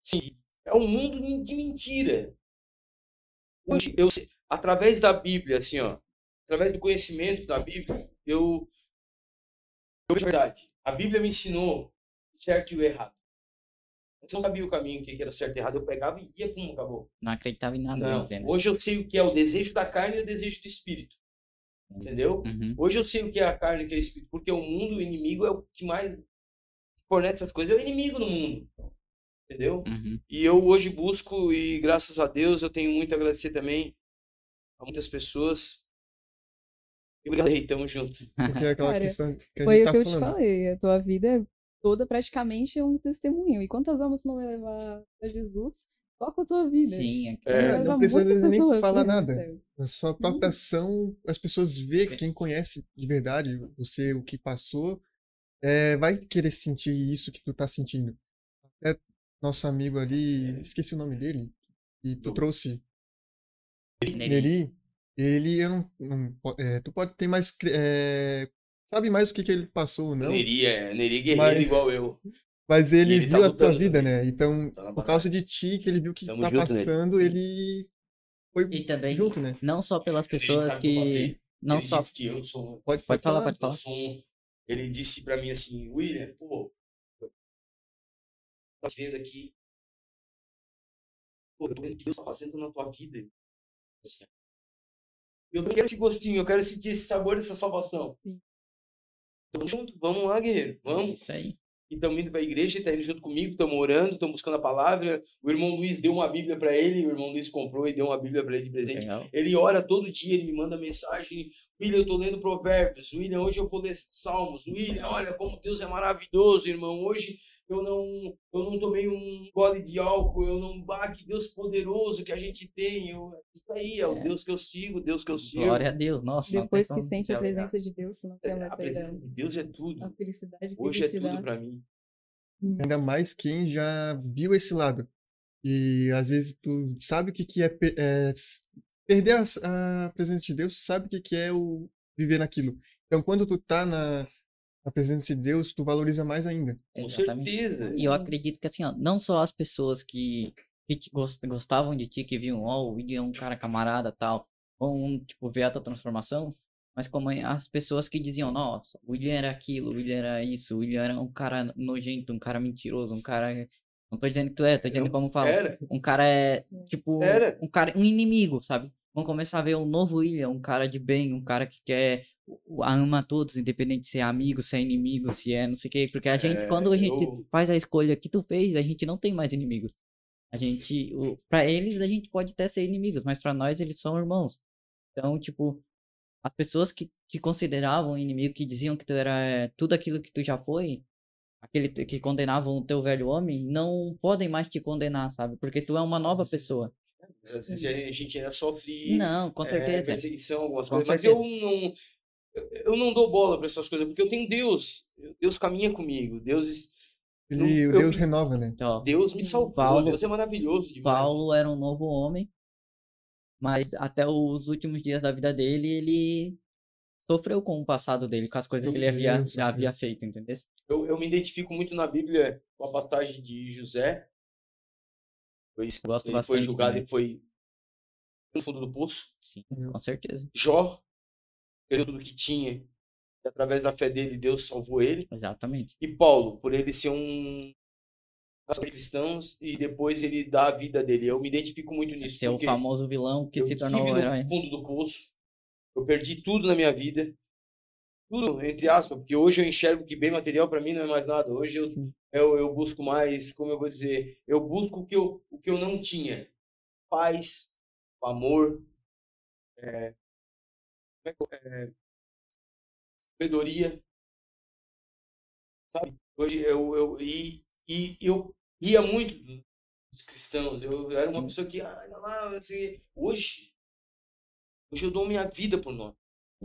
Sim, é um mundo de mentira. Hoje, eu, através da Bíblia, assim, ó, através do conhecimento da Bíblia, eu. Eu vejo a verdade. A Bíblia me ensinou o certo e o errado. Antes eu não sabia o caminho, o que era certo e errado. Eu pegava e ia, pum, acabou. Não acreditava em nada, Não. dizer, né? Hoje eu sei o que é o desejo da carne e o desejo do espírito. Entendeu? Uhum. Hoje eu sei o que é a carne e o que é o espírito, porque o mundo, o inimigo, é o que mais fornece essas coisas, é o inimigo no mundo. Entendeu? Uhum. E eu hoje busco, e graças a Deus, eu tenho muito a agradecer também a muitas pessoas. E obrigado aí, tamo junto. Porque é aquela Cara, questão que a Foi gente o tá que eu te falei. A tua vida é toda praticamente um testemunho. E quantas almas não vai levar pra Jesus só com a tua vida? Sim, é- É, não precisa nem pessoas falar pro nada. céu. A sua própria ação, as pessoas vê quem conhece de verdade você, o que passou, é, vai querer sentir isso que tu tá sentindo. Até nosso amigo ali, esqueci o nome dele, e tu Do- trouxe Neri. Neri, ele, eu não, não é, tu pode ter mais, é, sabe mais o que que ele passou ou não, Neri é Neri guerreiro Mas- igual eu. mas ele ele tá viu a tua vida, também. né? Então, Tá por causa de ti, que ele viu que Tamo tá junto, passando, ele foi E também, junto, né? não só pelas Ele pessoas sabe que que. Não ele só. disse que eu sou, Pode, Pode falar, pode falar. sou um- Ele disse pra mim assim, William, pô, tá vendo aqui? Pô, eu tô vendo que Deus tá fazendo na tua vida. Assim, Eu quero esse gostinho, eu quero sentir esse sabor dessa salvação. Sim. Tamo junto, vamos lá, guerreiro, vamos. É Isso aí. E estamos indo para a igreja, está indo junto comigo, estamos orando, estamos buscando a palavra. O irmão Luiz deu uma Bíblia para ele, o irmão Luiz comprou e deu uma Bíblia para ele de presente. Legal. Ele ora todo dia, ele me manda mensagem. William, eu tô lendo Provérbios. William, hoje eu vou ler Salmos. William, olha como Deus é maravilhoso, irmão. Hoje eu não, eu não tomei um gole de álcool, eu não. Ah, que Deus poderoso que a gente tem. Eu, isso aí é o É. Deus que eu sigo, o Deus que eu sirvo. Glória a Deus. Nossa, Depois tem que sente a alegar. presença de Deus, não quer mais A presença de Deus é tudo. a felicidade que Hoje é tudo para mim. Ainda mais quem já viu esse lado. E às vezes tu sabe o que, que é, é perder a, a presença de Deus, sabe o que, que é o viver naquilo. Então quando tu tá na, na presença de Deus, tu valoriza mais ainda. Com Exatamente. certeza. E eu acredito que assim, ó, não só as pessoas que, que gostavam de ti, que viam, ó, o William é um cara camarada tal, vão, tipo, ver a tua transformação, mas como as pessoas que diziam, nossa, o William era aquilo, o William era isso, o William era um cara nojento, um cara mentiroso, um cara. Não tô dizendo que tu é, tô dizendo Eu- como fala. Era. Um cara é, tipo, Era. um cara, um inimigo, sabe? Vão começar a ver um novo William, um cara de bem, um cara que quer, ama todos, independente de se é amigo, se é inimigo, se é não sei o quê. Porque a gente, É, quando a gente eu- faz a escolha que tu fez, a gente não tem mais inimigos. A gente, o, pra eles, a gente pode até ser inimigos, mas pra nós eles são irmãos. Então, tipo, as pessoas que te consideravam inimigo, que diziam que tu era eh, tudo aquilo que tu já foi, aquele que condenavam o teu velho homem, não podem mais te condenar, sabe? Porque tu é uma nova pessoa. A gente ainda sofre Não, com é, certeza. perseguição, algumas Com coisas. Mas eu não, eu não dou bola para essas coisas, porque eu tenho Deus. Deus caminha comigo. Deus, o eu- Deus renova, né? Deus me salvou. Paulo- Deus é maravilhoso demais. Paulo era um novo homem, mas até os últimos dias da vida dele, ele sofreu com o passado dele, com as coisas que ele havia, já havia feito, entendeu? Eu, eu me identifico muito na Bíblia com a passagem de José. Foi, Gosto ele foi julgado também. e foi no fundo do poço. Sim, com certeza. Jó perdeu tudo que tinha. E através da fé dele, Deus salvou ele. Exatamente. E Paulo, por ele ser um cristãos e depois ele dá a vida dele. Eu me identifico muito nisso. Ser o famoso vilão que se tornou o herói. no fundo do poço. Eu perdi tudo na minha vida. Tudo, entre aspas, porque hoje eu enxergo que bem material para mim não é mais nada. Hoje eu, eu, eu busco mais, como eu vou dizer, eu busco o que eu, o que eu não tinha. Paz, amor, é, é é, sabedoria, sabe? Hoje eu, eu, e, e eu ria muito dos cristãos. Eu era uma pessoa que, ah, não lá, assim, hoje, hoje eu dou minha vida por nós.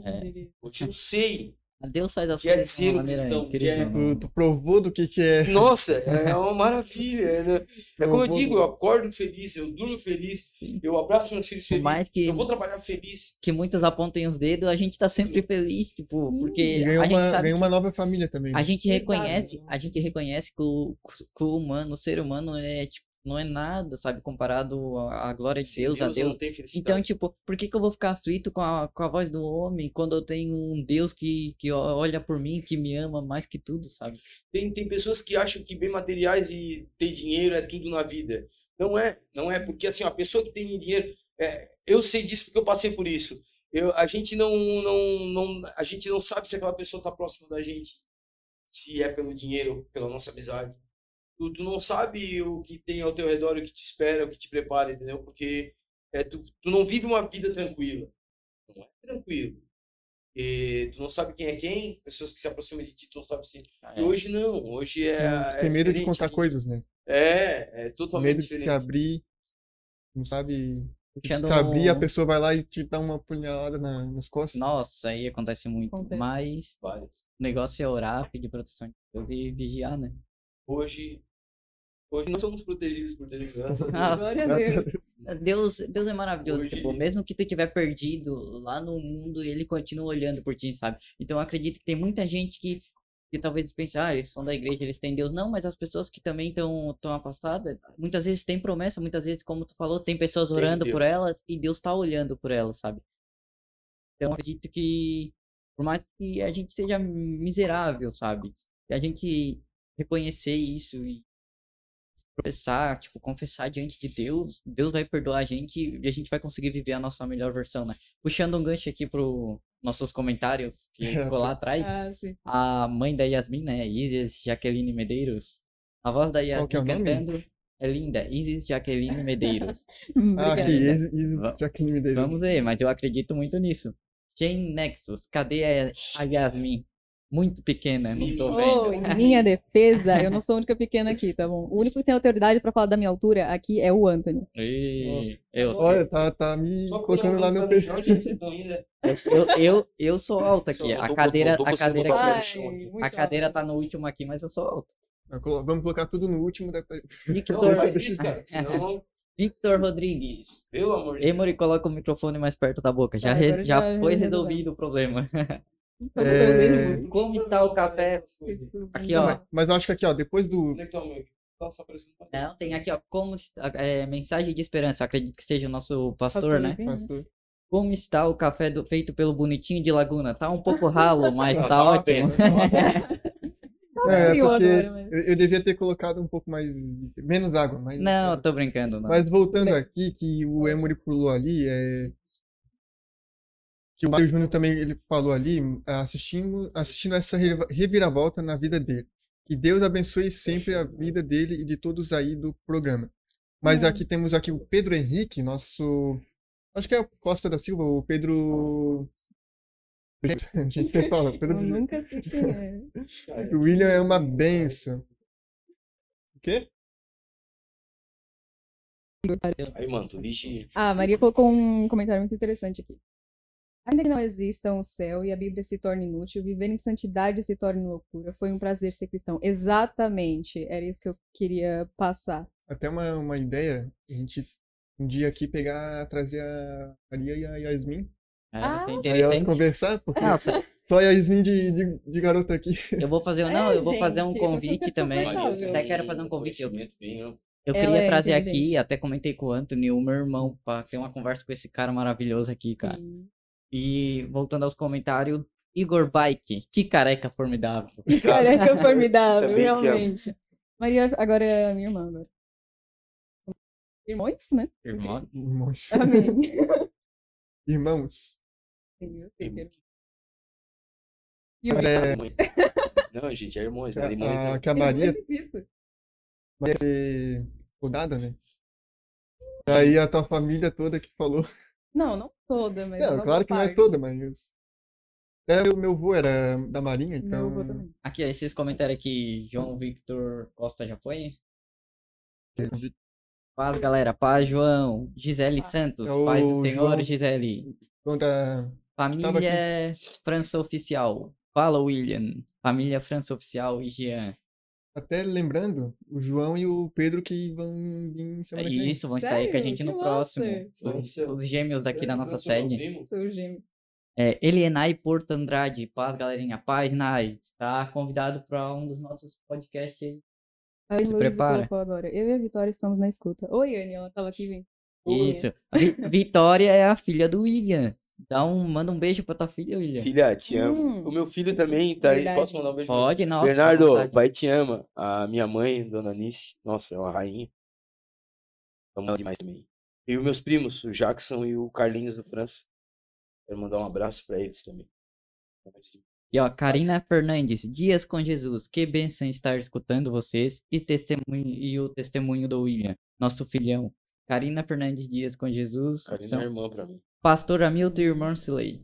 É. Hoje eu sei Deus faz as que é coisas de ser uma um maneira cristão, que é-. Tu, tu provou do que, que é. Nossa, é uma maravilha. É, né? É como eu digo, eu acordo feliz, eu durmo feliz, Sim. eu abraço meus filhos felizes, mais que, eu vou trabalhar feliz. que muitos apontem os dedos, a gente tá sempre feliz, tipo, porque E ganhou a gente uma, sabe ganhou uma nova família também. A né? gente reconhece, a gente reconhece que o, que o humano, o ser humano é tipo, não é nada, sabe, comparado à glória de Sem Deus, a eu Deus. não tenho felicidade. Então, tipo, por que que eu vou ficar aflito com a, com a voz do homem quando eu tenho um Deus que, que olha por mim, que me ama mais que tudo, sabe? tem, tem pessoas que acham que bem materiais e ter dinheiro é tudo na vida. Não é, não é, porque assim, a pessoa que tem dinheiro, é, eu sei disso porque eu passei por isso. Eu, a gente não, não, não, a gente não sabe se aquela pessoa está próxima da gente, se é pelo dinheiro, pela nossa amizade. Tu, tu não sabe o que tem ao teu redor, o que te espera, o que te prepara, entendeu? Porque é, tu, tu não vive uma vida tranquila. Não é tranquilo. E tu não sabe quem é quem, pessoas que se aproximam de ti, tu não sabe se E hoje não, hoje é. é Tem medo de diferente, contar gente. coisas, né? É, é totalmente medo de se diferente. abrir. Não sabe. Puxando Se abrir, a pessoa vai lá e te dá uma punhalada na- nas costas. Nossa, aí acontece muito. Acontece. Mas Vários. o negócio é orar, pedir proteção de Deus e vigiar, né? Hoje, hoje nós somos protegidos por Deus, graças a Deus. Nossa, Glória a Deus. Deus, Deus é maravilhoso. Hoje- Tipo, mesmo que tu tiver perdido lá no mundo, ele continua olhando por ti, sabe? Então eu acredito que tem muita gente que, que talvez pense, ah, eles são da igreja, eles têm Deus. Não, mas as pessoas que também estão tão afastadas, muitas vezes tem promessa, muitas vezes, como tu falou, tem pessoas Tem orando por elas e Deus tá olhando por elas, sabe? Então eu acredito que, por mais que a gente seja miserável, sabe? A gente reconhecer isso e professar, tipo, confessar diante de Deus, Deus vai perdoar a gente e a gente vai conseguir viver a nossa melhor versão, né? Puxando um gancho aqui pro nossos comentários que [laughs] ficou lá atrás, Ah, sim. a mãe da Yasmin, né, Isis Jaqueline Medeiros, a voz da Yasmin que é o nome? cantando é linda, Isis Jaqueline Medeiros. [laughs] Ah, esse, esse Va- Jaqueline Medeiros. Vamos ver, mas eu acredito muito nisso. Jane Nexus, cadê a, a Yasmin? Muito pequena, não tô Oh, vendo. em minha defesa, eu não sou a única pequena aqui, tá bom? O único que tem autoridade pra falar da minha altura aqui é o Anthony. Ih, eu, Olha, tá, tá me Só colocando lá no peixe. tá eu, eu, eu sou alta aqui. Só A tô- cadeira, tô- tô a cadeira, aqui. muito a cadeira alto. tá no último aqui, mas eu sou alto. Vamos colocar tudo no último. Depois... Não, Victor, faz isso, cara. [laughs] Senão, Victor Rodrigues. pelo amor de Deus. Emory, coloca o microfone mais perto da boca. Já, re- já já foi resolvido o problema. [laughs] É, Como está o café? Aqui, ó. Mas, mas eu acho que aqui, ó, depois do. É tá Não, tem aqui, ó. Como está, é, mensagem de esperança. Acredito que seja o nosso pastor, Pastor né? Livinho. Pastor. Como está o café do- feito pelo bonitinho de Laguna? Tá um pouco ralo, [laughs] mas Não, tá tá ótimo. tá uma [laughs] É, porque eu, eu devia ter colocado um pouco mais. menos água. Mas, Não, eu tô brincando, não. Mas voltando aqui, que o Emory pulou ali, é. Que o Mário Júnior também ele falou ali, assistindo, assistindo essa re- reviravolta na vida dele. Que Deus abençoe sempre a vida dele e de todos aí do programa. Mas Amém. aqui temos aqui o Pedro Henrique, nosso. Acho que é o Costa da Silva, o Pedro. A gente sempre fala, Pedro. Eu nunca sei quem é. O William é uma benção. O quê? Aí, mano, tu vixe. Ah, a Maria colocou um comentário muito interessante aqui. Ainda que não existam o céu e a Bíblia se torne inútil, viver em santidade se torne loucura. Foi um prazer ser cristão. Exatamente, era isso que eu queria passar. Até uma, uma ideia, a gente um dia aqui pegar, trazer a Maria e a Yasmin. É, Ah, Aí elas conversar, porque Nossa, [laughs] só a Yasmin de, de, de garota aqui. eu vou fazer, [laughs] não, É, eu vou fazer um gente, eu sou convite também. desconfortável. Até quero fazer um convite. Eu, eu queria é trazer aqui, até comentei com o Anthony, o meu irmão, pra ter uma conversa com esse cara maravilhoso aqui, cara. Sim. E voltando aos comentários, Igor Bike, que careca formidável. Careca [laughs] formidável, realmente. Maria agora é a minha irmã agora. Irmãos, né? Irmão. Irmãos. Amém. [laughs] Irmãos. Sim, eu sei que é. Mas é, Irmãos. Não, gente, é irmãos, né? Irmãos, a, não. que a Maria É vai ser rodada, né? Aí a tua família toda que falou. Não, não toda, mas. Não, claro que não é toda, mas. Até o meu avô era da Marinha, Meu então. avô também. Aqui, ó, esses comentários aqui, João Victor Costa já foi? Paz, galera. Paz, João. Gisele Santos. É o Paz do Senhor, João- Gisele. Conta. Família França Oficial. Fala, William. Família França Oficial e Jean. Até lembrando, o João e o Pedro que vão vir É semana que vem. isso, vão estar aí com a gente no próximo. Os, os gêmeos daqui da nossa França é meu sede. primo. Sou gêmeo. É, Elienay Porto Andrade. Paz, galerinha. Paz, Nai. Tá convidado para um dos nossos podcasts aí. A Se prepara. agora. Eu e a Vitória estamos na escuta. Oi, Anne, ela tava aqui, vem. Isso. Vi- Vitória é a filha do William. Dá um, manda um beijo pra tua filha, William. Filha, te amo. Hum. O meu filho também tá aí. Verdade. Posso mandar um beijo? Pode, não. Bernardo, pai te ama. A minha mãe, Dona Nice, nossa, é uma rainha. Amo demais também. E os meus primos, o Jackson e o Carlinhos do França. Quero mandar um abraço pra eles também. E ó, Karina Fernandes, Dias com Jesus. Que bênção estar escutando vocês e, testemunho, e o testemunho do William, nosso filhão. Karina Fernandes Dias com Jesus. Karina é São irmã pra mim. Pastor Hamilton e irmão Silei.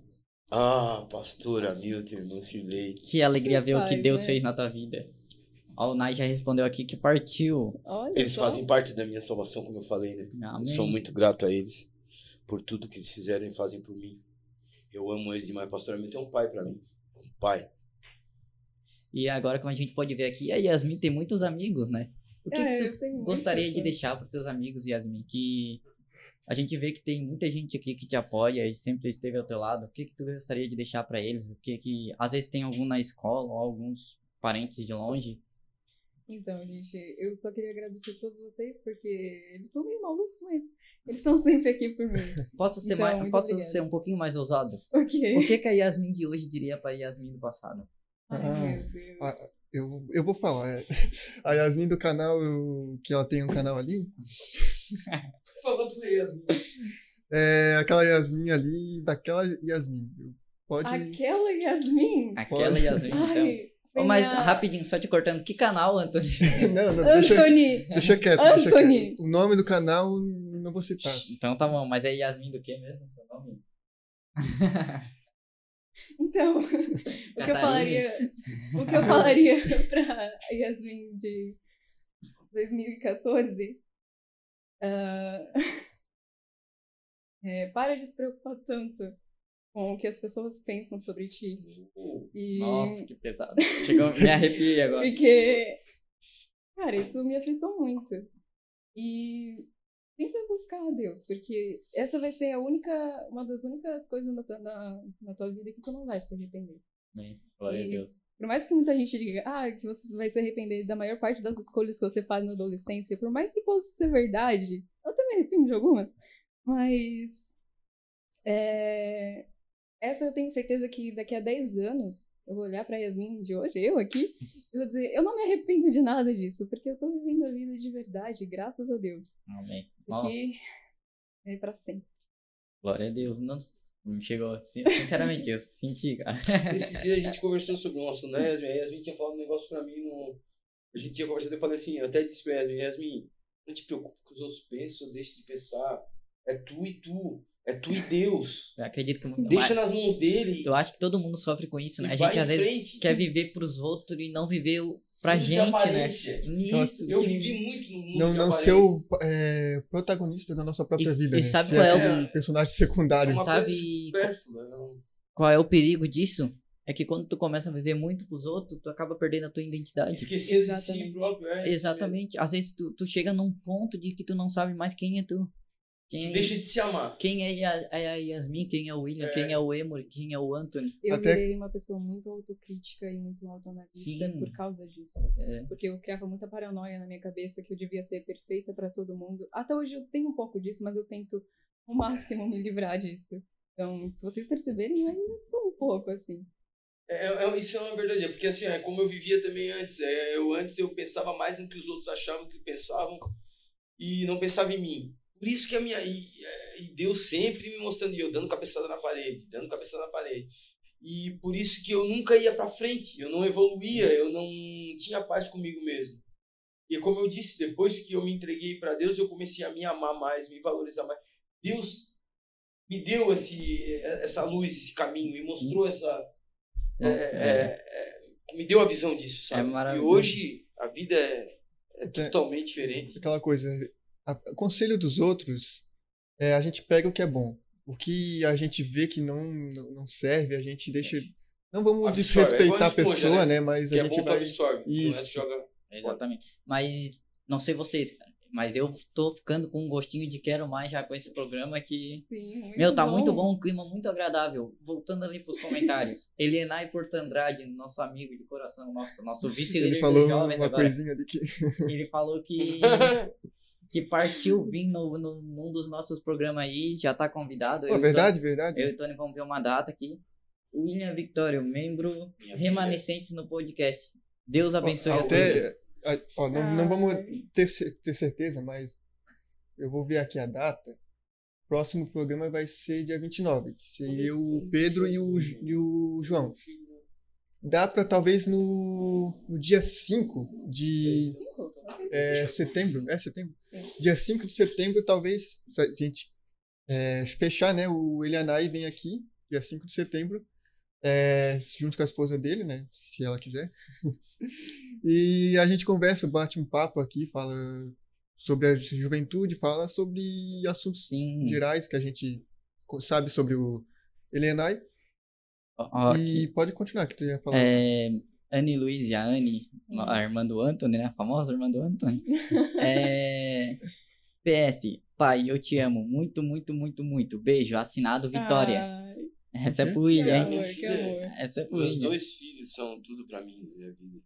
Ah, pastora Milton, irmão Silei. Que alegria ver o que Deus né? fez na tua vida. Ó, o Nai já respondeu aqui que partiu. Olha Eles só. fazem parte da minha salvação, como eu falei, né? Amém. Eu sou muito grato a eles por tudo que eles fizeram e fazem por mim. Eu amo eles demais. Pastor Milton é um pai pra mim. É um pai. E agora, como a gente pode ver aqui, a Yasmin tem muitos amigos, né? O que, É, que tu gostaria de sorte. deixar para teus amigos, Yasmin? Que a gente vê que tem muita gente aqui que te apoia e sempre esteve ao teu lado. O que, que tu gostaria de deixar para eles? O que que às vezes tem algum na escola ou alguns parentes de longe? Então, gente, eu só queria agradecer a todos vocês, porque eles são meio malucos, mas eles estão sempre aqui por mim. Posso ser Então, mais, posso obrigada. ser um pouquinho mais ousado? Ok. O que que a Yasmin de hoje diria para a Yasmin do passado? Ai, Ah, meu Deus. Eu, eu vou falar. é. A Yasmin do canal, eu- que ela tem um canal ali, [laughs] Falando pra Yasmin. é aquela Yasmin ali, daquela Yasmin. Pode. Aquela Yasmin. Aquela Yasmin, então. Ô, mas rapidinho, só te cortando, que canal, Antônio? [laughs] Não, não, deixa, Anthony. deixa quieto, deixa Anthony. quieto. O nome do canal não vou citar. Então tá bom, mas é Yasmin do que mesmo, seu nome? [laughs] Então, [laughs] o que eu falaria, o que eu falaria [laughs] pra Yasmin de 2014? ah, [laughs] é, para de se preocupar tanto com o que as pessoas pensam sobre ti. E Nossa, que pesado. Chegou, me arrepiei agora. porque, cara, isso me afetou muito. E tenta buscar a Deus, porque essa vai ser a única, uma das únicas coisas na tua, na, na tua vida que tu não vai se arrepender. Amém. Glória a Deus. Por mais que muita gente diga, ah, que você vai se arrepender da maior parte das escolhas que você faz na adolescência, por mais que possa ser verdade, eu também me arrependo de algumas, mas é, essa eu tenho certeza que daqui a 10 anos eu vou olhar pra Yasmin de hoje, eu aqui, e vou dizer, eu não me arrependo de nada disso, porque eu tô vivendo a vida de verdade, graças a Deus. Amém. Isso Nossa, aqui é pra sempre. glória a Deus. Nossa, me chegou. Sinceramente, eu senti, cara. Esses dias a gente conversou sobre o nosso né, Yasmin? A Yasmin tinha falado um negócio pra mim no. A gente tinha conversado, eu falei assim, eu até disse pra Yasmin, Yasmin, não te preocupe com o que os outros pensam, deixa de pensar. É tu e tu. É tu e Deus. Eu acredito que muito Deixa mais. nas mãos dele. Eu acho que todo mundo sofre com isso, né? E A gente às vezes frente, quer sim. viver pros outros e não viver pra Tudo de gente, né? Isso. Eu vivi muito no mundo Não, não ser o é, protagonista da nossa própria E- vida. e né? sabe ser qual é o- personagem secundário. É uma Sabe- Qual é o perigo disso? É que quando tu começa a viver muito pros outros, tu acaba perdendo a tua identidade. Esquecido de si Exatamente. próprio. É, Exatamente. Às vezes tu, tu chega num ponto de que tu não sabe mais quem é tu. Quem é, Deixa de se amar. quem é a, é a Yasmin, quem é o William, É. quem é o Emory, quem é o Anthony. Eu Até- virei uma pessoa muito autocrítica e muito autoanalista por causa disso. É, Porque eu criava muita paranoia na minha cabeça que eu devia ser perfeita pra todo mundo. Até hoje eu tenho um pouco disso, mas eu tento ao máximo me livrar disso. Então, se vocês perceberem, eu ainda sou um pouco assim. É, é- isso é uma verdade, é porque assim, é como eu vivia também antes. É, eu antes eu pensava mais no que os outros achavam que pensavam e não pensava em mim. Por isso que a minha e, é, e Deus sempre me mostrando e eu dando cabeçada na parede, dando cabeçada na parede. E por isso que eu nunca ia pra frente, eu não evoluía, eu não tinha paz comigo mesmo. E como eu disse, depois que eu me entreguei para Deus, eu comecei a me amar mais, me valorizar mais. Deus me deu esse, essa luz, esse caminho, me mostrou essa, é, é, é, me deu a visão disso, sabe? É e maravilhoso. hoje a vida é, é É. totalmente diferente. Aquela coisa. A- o conselho dos outros, é, a gente pega o que é bom. O que a gente vê que não, não não serve, a gente deixa. Não vamos Absorve, é desrespeitar a esponja, pessoa, né? né? Mas Que a é gente bom, tu vai. absorve. É, Isso. joga Exatamente. Mas não sei vocês, cara. Mas eu tô ficando com um gostinho de quero mais já com esse programa que. Sim, muito Meu, tá muito bom, um clima muito agradável. Voltando ali pros comentários. [laughs] Elienay Portandrade, nosso amigo de coração, nosso, nosso vice-líder Ele falou uma agora. coisinha ali que. [laughs] Ele falou que, [laughs] que partiu vir no, no, num dos nossos programas aí, já tá convidado. Verdade, verdade. Tony- eu e o Tony vamos ver uma data aqui. William Victório, membro Minha remanescente no podcast. Deus abençoe a todos. Até. a- Ó, não, não vamos ter, ter certeza, mas eu vou ver aqui a data. O próximo programa vai ser dia 29, que seria o Pedro e o, e o João. Dá pra talvez no, no dia 5 de é, setembro. É setembro? Sim. Dia 5 de setembro, talvez, se a gente é, fechar, né? O Elianai vem aqui, dia 5 de setembro, é, junto com a esposa dele, né? Se ela quiser. [laughs] e a gente conversa, bate um papo aqui, fala sobre a juventude, fala sobre assuntos Sim. gerais que a gente sabe sobre o. Ó, ó, E pode continuar, que tu ia falar. É, Anne Luiz e a Anne, a irmã do Anthony, né? A famosa irmã do Anthony. [laughs] é, PS, pai, eu te amo muito, muito, muito, muito. Beijo, assinado Vitória. Ai, Essa é pro Que William, hein? Essa é pro Meus William. dois filhos são tudo pra mim na minha vida.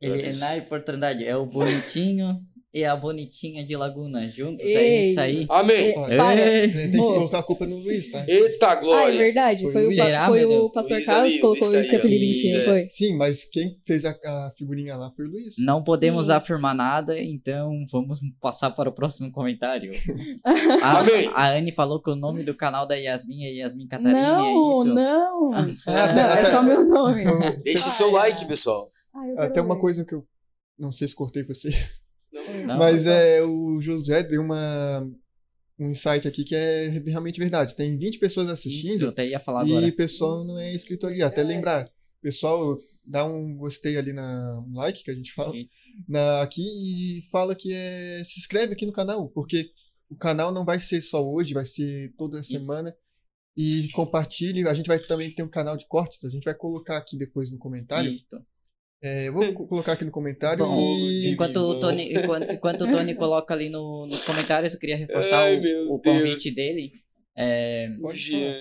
Ele é na oportunidade, é o bonitinho [laughs] e a bonitinha de Laguna juntos. É Ei. isso aí. Amém. Para. Ei. Tem, que colocar a culpa no Luiz, tá? Eita Ah, é glória. verdade. Foi Foi, o, Será, foi o pastor Luiz Carlos ali, que colocou esse apelido em ti, é. foi? Sim, mas quem fez a, a figurinha lá foi o Luiz. Não podemos Sim. afirmar nada, então vamos passar para o próximo comentário. [laughs] A, Amém. a Anne falou que o nome do canal da Yasmin é Yasmin Catarina, Não, é isso? não. Ah, é só meu nome. Deixa o seu like, pessoal. Ah, até uma ver. coisa que eu não sei se cortei você, Não, mas não. é o Josué deu uma um insight aqui que é realmente verdade. Tem 20 pessoas Isso, eu assistindo até ia falar e agora. o pessoal não é inscrito ali. Até lembrar, pessoal, dá um gostei ali na um like que a gente fala Sim. na aqui e fala que é se inscreve aqui no canal, porque o canal não vai ser só hoje, vai ser toda Isso. semana. E compartilhe, a gente vai também ter um canal de cortes, a gente vai colocar aqui depois no comentário. Isso. É, eu vou co- colocar aqui no comentário Bom, e enquanto o Tony, enquanto, enquanto o Tony [laughs] coloca ali no- nos comentários, eu queria reforçar Ai, o, o convite dele. É, Pode falar.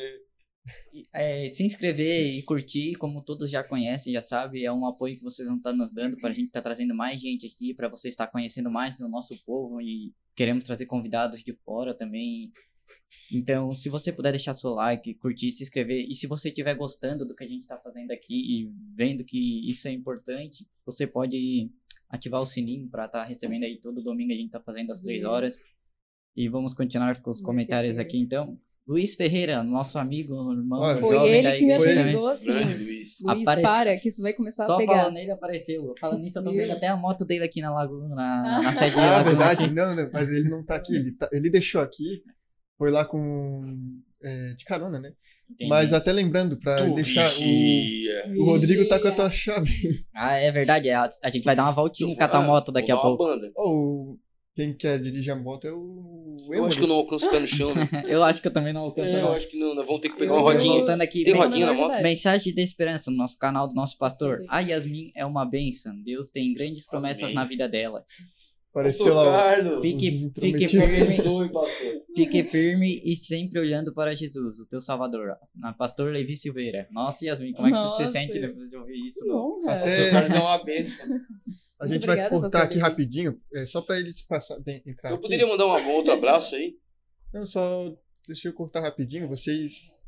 é, se inscrever e curtir, como todos já conhecem, já sabem, é um apoio que vocês vão estar nos dando para a gente estar trazendo mais gente aqui, para você estar conhecendo mais do nosso povo e queremos trazer convidados de fora também. Então, se você puder deixar seu like, curtir, se inscrever, e se você estiver gostando do que a gente está fazendo aqui e vendo que isso é importante, você pode ativar o sininho para estar recebendo aí todo domingo a gente está fazendo às três horas. E vamos continuar com os comentários aqui então. Luiz Ferreira, nosso amigo, irmão Olha, Foi jovem ele que me ajudou, assim. Luiz. Aparece- para, que isso vai começar Só a pegar. falando nele apareceu. Falando nisso, eu tô vendo até a moto dele aqui na Laguna, na, na [laughs] sede Ah, verdade, não, não, mas ele não tá aqui, ele, tá- ele deixou aqui, foi lá com é, de carona, né? Entendi. Mas até lembrando pra Tu deixar o, vigia. o Rodrigo tá com a tua chave. Ah, é verdade. é, A, a gente vai dar uma voltinha Eu e catar vou- moto daqui a pouco. banda. Ou quem quer dirigir a moto é o Eu acho que eu não alcanço o pé no chão, né? [laughs] Eu acho que eu também não alcanço. É, eu acho que não. Nós vamos ter que pegar Eu- uma rodinha. Voltando aqui, Tem bem- rodinha na moto? Mensagem de esperança no nosso canal do nosso pastor. A Yasmin é uma bênção. Deus tem grandes promessas Amém. na vida dela. Pareceu lá. Carlos. Fique, fique firme, Abençoe, pastor. fique firme e sempre olhando para Jesus, o teu Salvador. Na Pastor Levi Silveira. Nossa, Yasmin, como é que tu se Nossa. sente depois de ouvir isso? Não? honra. Até- Pastor Carlos é uma benção. A gente vai cortar aqui rapidinho, é, só pra eles passar bem, entrar Eu aqui. poderia mandar uma- um outro abraço aí? Não, só deixa eu cortar rapidinho, vocês...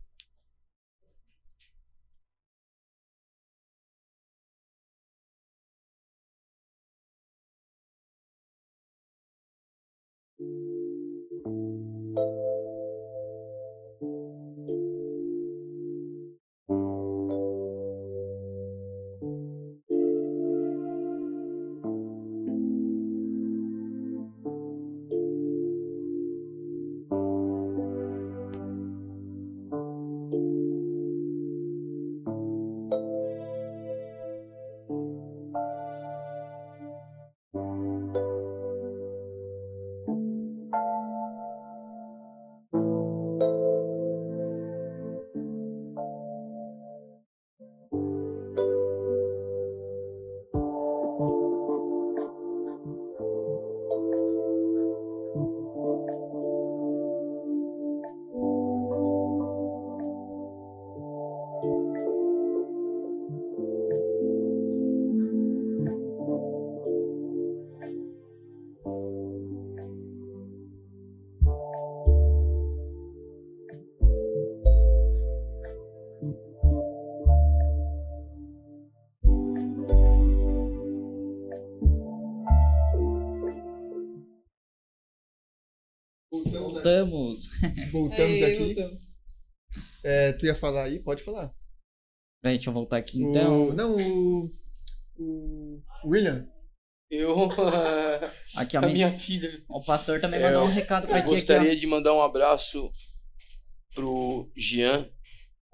Voltamos, [laughs] Voltamos. aqui. voltamos. É, tu ia falar aí? Pode falar. Peraí, deixa eu voltar aqui O- então. não, o... O William. Eu. [laughs] Aqui a, a minha... filha. O pastor também É, mandou um recado pra Eu ti aqui. gostaria de mandar um abraço pro Jean,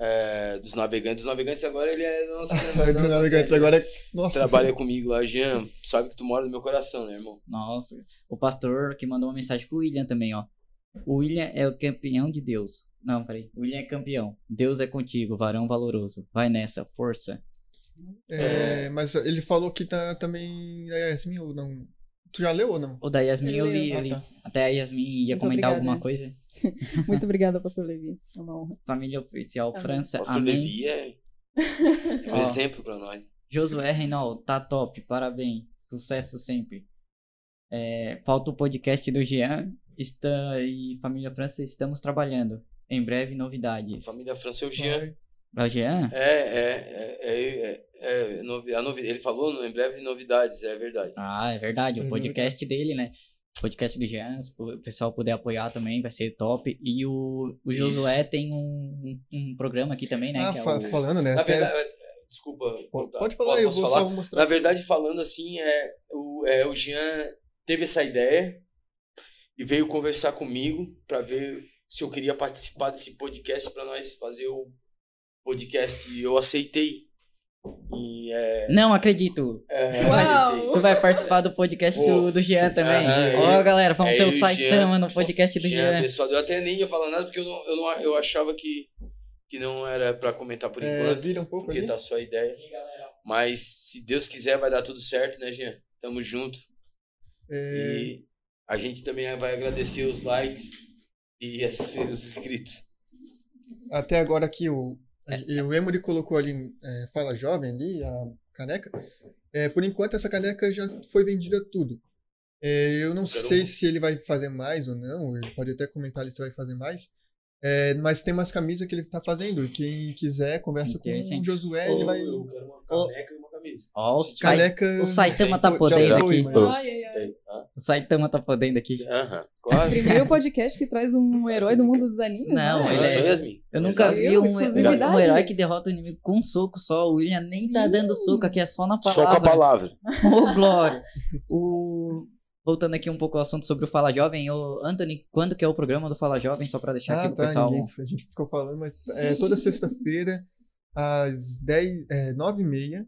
é, dos Navegantes. Dos Navegantes agora ele é da nossa, [laughs] da Dos nossa navegantes agora é... Nossa. Trabalha comigo lá, Jean. Sabe que tu mora no meu coração, né, irmão? Nossa, o pastor que mandou uma mensagem pro William também, ó. O William é o campeão de Deus. Não, peraí. O William é campeão. Deus é contigo, varão valoroso. Vai nessa, força. É, mas ele falou que tá também a Yasmin ou não? Tu já leu ou não? O da Yasmin eu li, Ah, eu li. tá. Até a Yasmin ia Muito comentar obrigada. alguma coisa. [laughs] Muito obrigada, pastor Levi. É uma honra. Família oficial Amém. França. Pastor Amém. Levi é, é [laughs] um Ó. exemplo pra nós. Josué Reinaldo, tá top, parabéns. Sucesso sempre. É, falta o podcast do Jean está, e Família França estamos trabalhando. Em breve, novidades. Família França é o Jean. É o Jean? É, é, é, é, é, é novi- a novi- ele falou em breve novidades, é verdade. Ah, é verdade. O É podcast dele, né? O podcast do Jean, se o pessoal puder apoiar também, vai ser top. E o, o Josué tem um, um programa aqui também, né? Ah, que é fa- o... falando, né? Na verdade, é, desculpa. pode, falar, eu Posso vou falar? só mostrar. Na verdade, falando assim, é, o, é, o Jean teve essa ideia e veio conversar comigo para ver se eu queria participar desse podcast para nós fazer o podcast. E eu aceitei. E é. Não acredito. é, eu Uau! aceitei. Tu vai participar do podcast do, do Jean também. Ó, galera, vamos é ter o Saitama no podcast do Jean, Jean. pessoal, eu até nem ia falar nada porque eu, não, eu, não, eu achava que, que não era para comentar por É, enquanto. vira um pouco porque ali. tá só a ideia. Mas se Deus quiser, vai dar tudo certo, né, Jean? Tamo junto. É, E a gente também vai agradecer os likes e as- os inscritos. até agora aqui o, É. o Emory colocou ali, é, fala jovem ali, a caneca. É, por enquanto essa caneca já foi vendida tudo. É, eu não quero sei uma. se ele vai fazer mais ou não, ele pode até comentar ali se vai fazer mais. É, mas tem umas camisas que ele tá fazendo. Quem quiser, conversa com o. Josué, ele vai. Eu quero uma caneca e uma Ó, o, Sai... Caneca. o Saitama tá podendo aqui. mas- Oh. Ai, ai, ai. O Saitama tá podendo aqui. Aham, claro. Primeiro podcast que traz um herói do mundo dos animes. Não, né? ele é- Yasmin. Eu nunca vi um, um, herói que derrota o inimigo com um soco só. O William nem tá Sim. dando soco aqui, é só na palavra. Só com a palavra. Ô, Glória. O... Voltando aqui um pouco ao assunto sobre o Fala Jovem, ô, Anthony, quando que é o programa do Fala Jovem? Só pra deixar Ah, aqui pro tá, pessoal. ninguém, a gente ficou falando, mas é, toda sexta-feira, às 10, é, 9h30,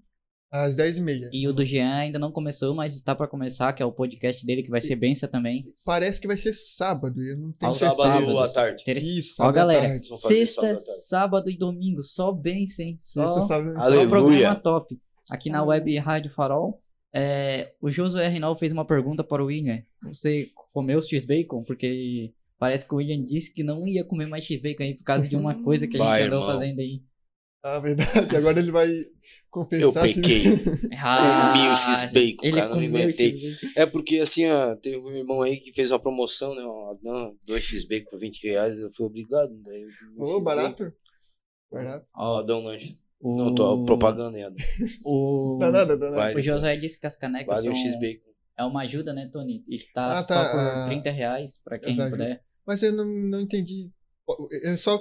às 10h30. E o do Jean ainda não começou, mas está pra começar, que é o podcast dele, que vai ser benção também. Parece que vai ser sábado, eu não tenho certeza. Sábado sábado. à tarde. Interessante. Isso, Ó, sábado à galera, sexta, sábado sábado e domingo, só benção, hein? Só, Sexta, sábado só Aleluia. programa top. Aqui na web Rádio Farol, é, o Josué Rinal fez uma pergunta para o William. Você comeu X-Bacon? Porque parece que o William disse que não ia comer mais X-Bacon aí por causa de uma coisa que a gente Vai, andou irmão. fazendo aí. Ah, verdade. Agora ele vai Eu confessar. se- pequei. Comi o X-Bacon, cara, não me aguentei. É porque assim, ó, teve um irmão aí que fez uma promoção, né? Não, dois X-Bacon por 20 reais, eu fui obrigado. Daí eu um Ô, X-Bacon. barato. Barato. Ó, Adão Lanches. o, Não, tô propaganda ainda. O, Dá nada, dá nada. Vai. o Josué disse que as canecas Vale um são, X-Bacon. é uma ajuda, né, Tony? E tá, Ah, só tá, por ah, 30 reais pra quem exato. puder. Mas eu não, não entendi. Eu só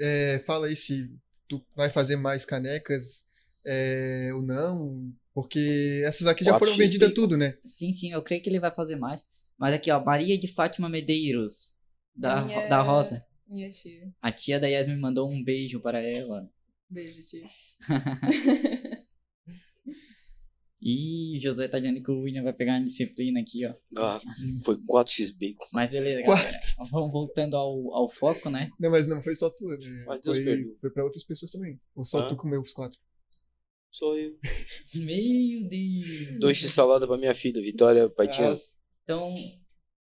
é, fala aí se tu vai fazer mais canecas é, ou não. Porque essas aqui já foram vendidas tudo, né? Sim, sim, eu creio que ele vai fazer mais. Mas aqui, ó, Maria de Fátima Medeiros, da, Minha- da Rosa. Minha tia. A tia da Yasmin mandou um beijo para ela. Beijo, tia. [laughs] E José tá dizendo que o William vai pegar uma disciplina aqui, ó. Ah, foi 4 X-Bacon. Mas beleza, Quatro. galera. Vamos voltando ao, ao foco, né? Não, mas não foi só tu, né? Mas Deus foi, perdoa. foi pra outras pessoas também. Ou só Hã? tu comeu os quatro? Sou eu. [laughs] Meu Deus! Dois X salada pra minha filha, Vitória Paitinha. Ah, Então,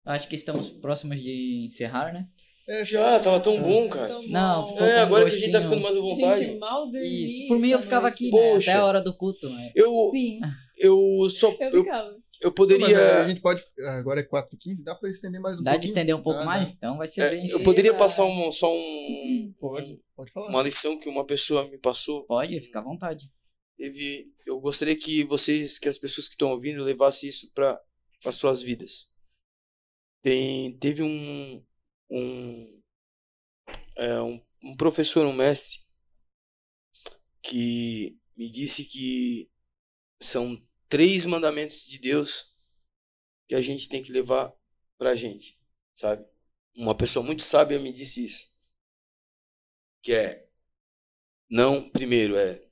acho que estamos próximos de encerrar, né? É, Já, tava tão bom, cara. Tão Não, bom. É, agora que a gente tá ficando mais à vontade. Gente, mal dormi. Isso. Por mim, eu essa ficava aqui, né? Poxa. Até a hora do culto, né? Eu, Sim, eu só. eu Eu, ficava. eu Mas a poderia. gente pode. Agora é 4 e 15, dá pra estender mais um Dá de pouquinho? estender um pouco Dá, mais? dá. Então vai ser é, bem. eu poderia passar um, só um. Pode, pode falar. Uma lição que uma pessoa me passou. Pode, fica à vontade. Teve. Eu gostaria que vocês, que as pessoas que estão ouvindo, levassem isso para as suas vidas. Tem, teve um. Um, é, um. um professor, um mestre, que me disse que são três mandamentos de Deus que a gente tem que levar pra gente, sabe? Uma pessoa muito sábia me disse isso. Que é não, primeiro é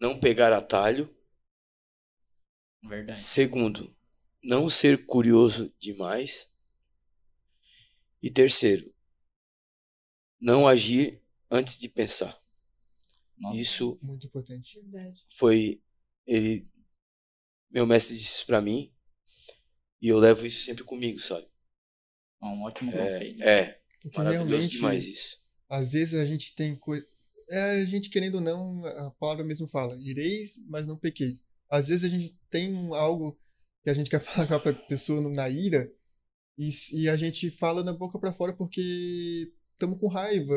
não pegar atalho, Verdade. segundo, não ser curioso demais e terceiro, não agir antes de pensar. Nossa. Isso Muito importante. Foi ele meu mestre disse isso pra mim e eu levo isso sempre comigo, sabe? É um ótimo conselho. É, é Porque maravilhoso realmente, demais isso. às vezes a gente tem coisa. É, a gente querendo ou não, a palavra mesmo fala, ireis, mas não pequeis. Às vezes a gente tem algo que a gente quer [laughs] falar com a pessoa na ira e, e a gente fala na boca para fora porque estamos com raiva.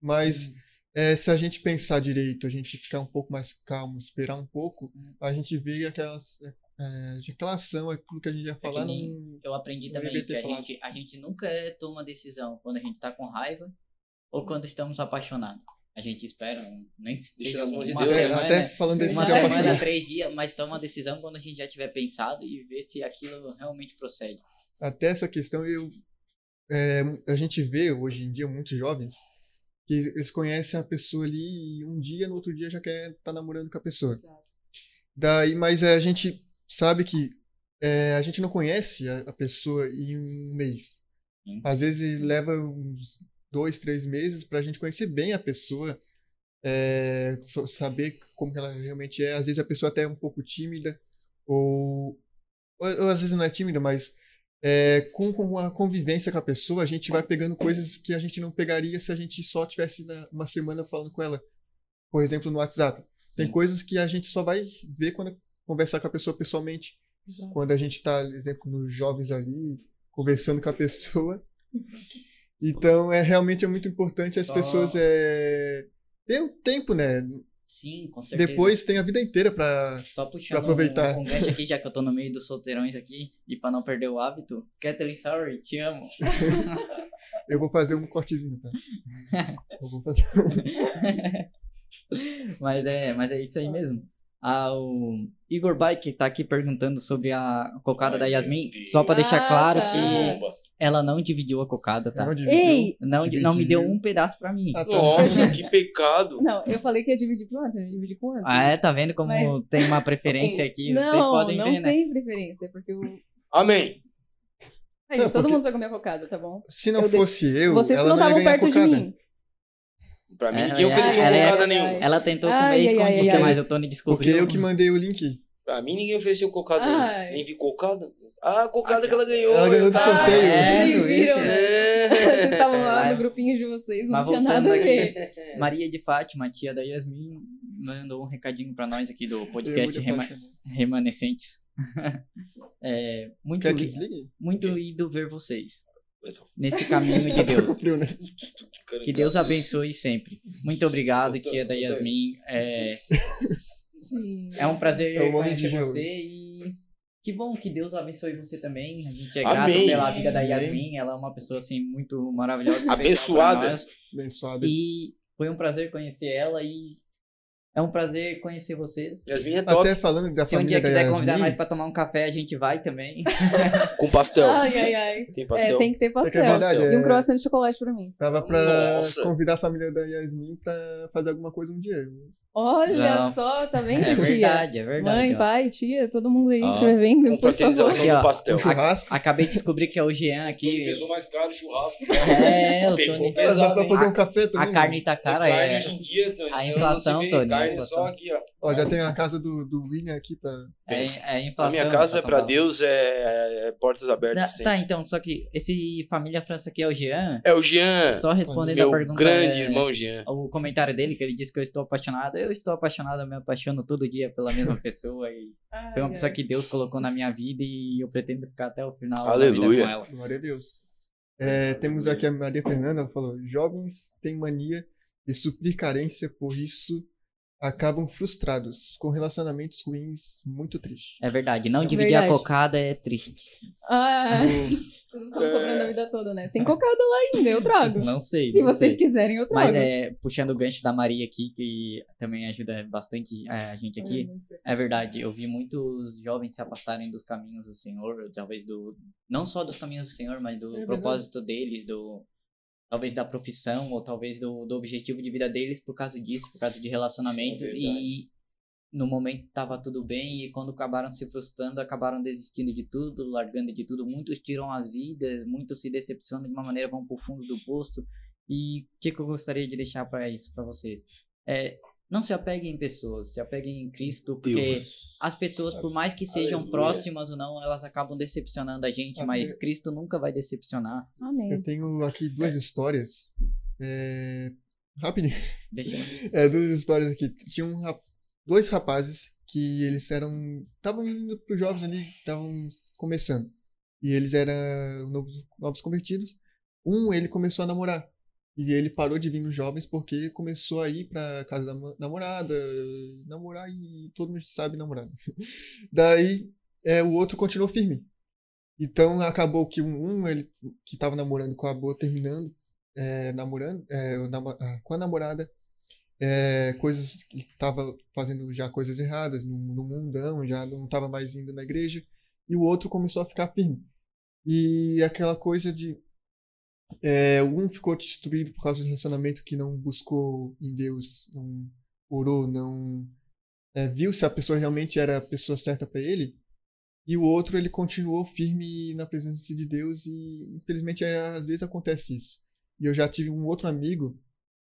Mas é, se a gente pensar direito, a gente ficar um pouco mais calmo, esperar um pouco, Hum. a gente vê aquelas, é, aquela ação, aquilo que a gente ia falar. É nem não- Eu aprendi também que a falado. gente, a gente nunca toma decisão quando a gente tá com raiva ou quando estamos apaixonados. A gente espera, um- nem Deixa seja nas mãos de uma Deus, É, né? semana, até falando desse uma de semana, três dias, mas toma a decisão quando a gente já tiver pensado e ver se aquilo realmente procede. Até essa questão eu é, a gente vê hoje em dia muitos jovens que eles conhecem a pessoa ali e um dia no outro dia já quer estar namorando com a pessoa Exato. daí mas é, a gente sabe que é, a gente não conhece a, a pessoa em um mês Sim. às vezes leva uns dois três meses para a gente conhecer bem a pessoa é, saber como ela realmente é às vezes a pessoa até é um pouco tímida ou, ou, ou às vezes não é tímida mas é, com, com a convivência com a pessoa, a gente vai pegando coisas que a gente não pegaria se a gente só tivesse na- uma semana falando com ela. Por exemplo, no WhatsApp. Tem Sim. coisas que a gente só vai ver quando conversar com a pessoa pessoalmente. Exato. Quando a gente tá, por exemplo, nos jovens ali, conversando com a [laughs] pessoa. Então, é realmente é muito importante as Só- pessoas é, ter o tempo, né? Sim, com certeza. Depois tem a vida inteira pra. Só puxando pra aproveitar. Um, um gancho aqui, já que eu tô no meio dos solteirões aqui, e pra não perder o hábito, Kathleen Sorry, te amo. [laughs] Eu vou fazer um cortezinho, tá? [laughs] Eu vou fazer. [laughs] Mas é, mas é isso aí mesmo. Ah, o Igor Bike tá aqui perguntando sobre a cocada Ai, da Yasmin. Só pra deixar Ah, claro tá. que Bomba. ela não dividiu a cocada, tá? Onde Ei! Não, Dividiu. não me deu um pedaço pra mim. Ah, tá. Nossa, [laughs] que pecado. Não, eu falei que ia dividir com o Anthony, eu dividi com. Ah, é? Tá vendo como Mas- tem uma preferência [laughs] aqui? não, Vocês podem não ver, né? tem preferência, porque o... Amém. Aí, Não, todo porque- mundo pegou minha cocada, tá bom? Se não Eu de- fosse eu, Vocês ela não não estavam perto de mim. Pra mim, É, ninguém ela é- ofereceu ela é- cocada ai, nenhuma. ai. Ela tentou Ai, comer ai, escondida, ai, ai. mas o Tony Porque descobriu. eu que mandei o link. Pra mim, ninguém ofereceu cocada Ai. nenhuma. Nem vi cocada. Ah, a cocada que ela ganhou. Ela ganhou do tá. sorteio. É, tu viram, né? É. Vocês estavam lá Vai. no grupinho de vocês, não Mas tinha nada a ver. Maria de Fátima, tia da Yasmin, mandou um recadinho pra nós aqui do podcast Rema-. Remanescentes. [laughs] é, muito, Quer que li- muito lindo ver vocês nesse caminho de [laughs] Deus. Cumpriu, né? Que Deus abençoe sempre. Muito obrigado, tia da Yasmin. É, é um prazer É de conhecer você e que bom que Deus abençoe você também. A gente é Amém. grato pela vida da. Yasmin. Ela é uma pessoa assim muito maravilhosa. Abençoada. Abençoada. E foi um prazer conhecer ela e é um prazer conhecer vocês. Yasmin é top. Até falando da Se um dia quiser convidar Yasmin, nós pra tomar um café, a gente vai também. [laughs] Com pastel. Ai, ai, ai. Tem É, pastel. tem que ter é que é pastel. verdade, E um é, croissant de chocolate pra mim. tava pra Nossa. convidar a família da Yasmin pra fazer alguma coisa um dia. Olha Não. só, tá vendo, É tia? verdade, é verdade. Mãe, ó. pai, tia, todo mundo aí estiver vendo. Confraternização do pastel. Um churrasco. Acabei de descobrir que é o Jean aqui. Pesou mais caro o [laughs] churrasco. É, o Tony. pesado, pra fazer um café também. A carne tá cara, carne é. hoje em dia, Tony. a inflação, Tony, a Carne só aqui, ó. Ó, já tem a casa do, do William aqui pra. É, é inflação. A minha casa, inflação pra Deus, é, é portas abertas Tá, sempre. tá, então, só que esse Família França aqui é o Jean. É o Jean, Só respondendo meu a pergunta. grande é, irmão Jean. O comentário dele, que ele disse que eu estou apaixonado. Eu estou apaixonado, eu me apaixono todo dia pela mesma pessoa. E [laughs] Ai, foi uma ai. pessoa que Deus colocou na minha vida e eu pretendo ficar até o final. Aleluia. Da vida com ela. Glória a Deus. É, temos aqui a Maria Fernanda, ela falou: jovens têm mania de suprir carência, por isso acabam frustrados, com relacionamentos ruins muito tristes. É verdade, não É dividir a verdade. cocada é triste. Ah, [laughs] vocês estão cobrando a vida toda, né? Tem cocada lá ainda, eu trago. Não sei. Se não vocês sei. quiserem, eu trago. Mas é, puxando o gancho da Maria aqui, que também ajuda bastante é, a gente aqui. presente. É verdade, eu vi muitos jovens se afastarem dos caminhos do Senhor, talvez do. Não só dos caminhos do Senhor, mas do verdade. propósito deles, do. Talvez da profissão, ou talvez do, do objetivo de vida deles por causa disso, por causa de relacionamentos. Sim, e no momento tava tudo bem, e quando acabaram se frustrando, acabaram desistindo de tudo, largando de tudo. Muitos tiram as vidas, muitos se decepcionam de uma maneira, vão pro fundo do poço. E o que, que eu gostaria de deixar para isso, para vocês? É, não se apeguem em pessoas, se apeguem em Cristo, porque Deus. as pessoas, por mais que sejam Aleluia. próximas ou não, elas acabam decepcionando a gente, Ah, mas Cristo nunca vai decepcionar. Amém. Eu tenho aqui duas histórias. É, rapidinho. Deixa eu... [laughs] É, duas histórias aqui. Tinha um rap- dois rapazes que eles eram. Estavam indo para os jovens ali, estavam começando. E eles eram novos, novos convertidos. Um, ele começou a namorar. E ele parou de vir nos jovens porque começou a ir pra casa da namorada, namorar e todo mundo sabe namorar. [laughs] Daí é, o outro continuou firme. Então acabou que um, ele que tava namorando acabou terminando, é, namorando é, ah, com a namorada, é, coisas que tava fazendo já coisas erradas no, no mundão, já não tava mais indo na igreja, e o outro começou a ficar firme. E aquela coisa de é, um ficou destruído por causa do relacionamento que não buscou em Deus, não orou, não é, viu se a pessoa realmente era a pessoa certa para ele. E o outro, ele continuou firme na presença de Deus e, infelizmente, é, às vezes acontece isso. E eu já tive um outro amigo,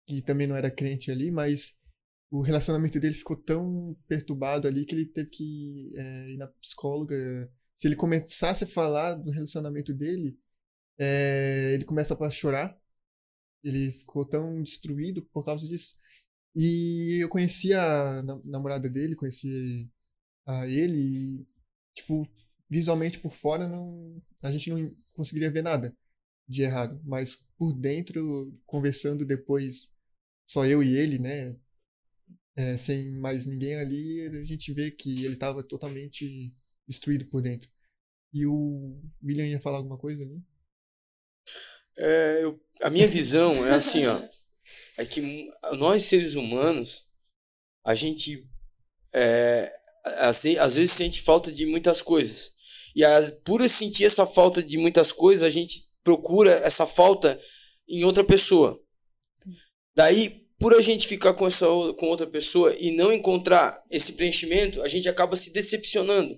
que também não era crente ali, mas o relacionamento dele ficou tão perturbado ali que ele teve que é, ir na psicóloga. Se ele começasse a falar do relacionamento dele, é, ele começa a chorar. Ele ficou tão destruído por causa disso. E eu conheci a na- namorada dele, conheci a ele, e, tipo, visualmente por fora não, a gente não conseguiria ver nada de errado, mas por dentro, conversando depois, só eu e ele, né, é, sem mais ninguém ali, a gente vê que ele estava totalmente destruído por dentro. E o William ia falar alguma coisa ali? É, eu- a minha visão é assim, ó. É que nós, seres humanos, a gente é, assim, às vezes sente falta de muitas coisas. E as, por sentir essa falta de muitas coisas, a gente procura essa falta em outra pessoa. Daí, por a gente ficar com essa com outra pessoa e não encontrar esse preenchimento, a gente acaba se decepcionando,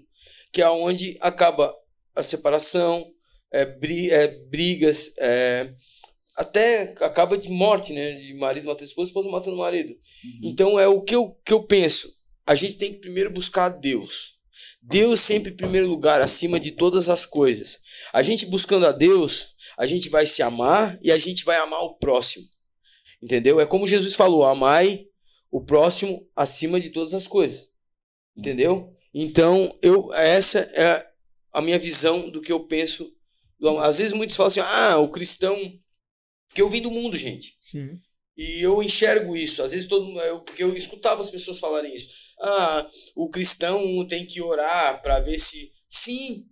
que é onde acaba a separação, é, bri- é, brigas, é, até acaba de morte, né? De marido matando esposa, esposa matando marido. Então é o que eu, que eu penso. A gente tem que primeiro buscar Deus. Deus sempre em primeiro lugar, acima de todas as coisas. A gente buscando a Deus, a gente vai se amar e a gente vai amar o próximo. Entendeu? É como Jesus falou: amai o próximo acima de todas as coisas. Entendeu? Então, eu essa é a minha visão do que eu penso. Às vezes muitos falam assim: ah, o cristão. Porque eu vim do mundo, gente. Sim. E eu enxergo isso. Às vezes todo mundo. Eu, porque eu escutava as pessoas falarem isso. Ah, o cristão tem que orar para ver se. Sim,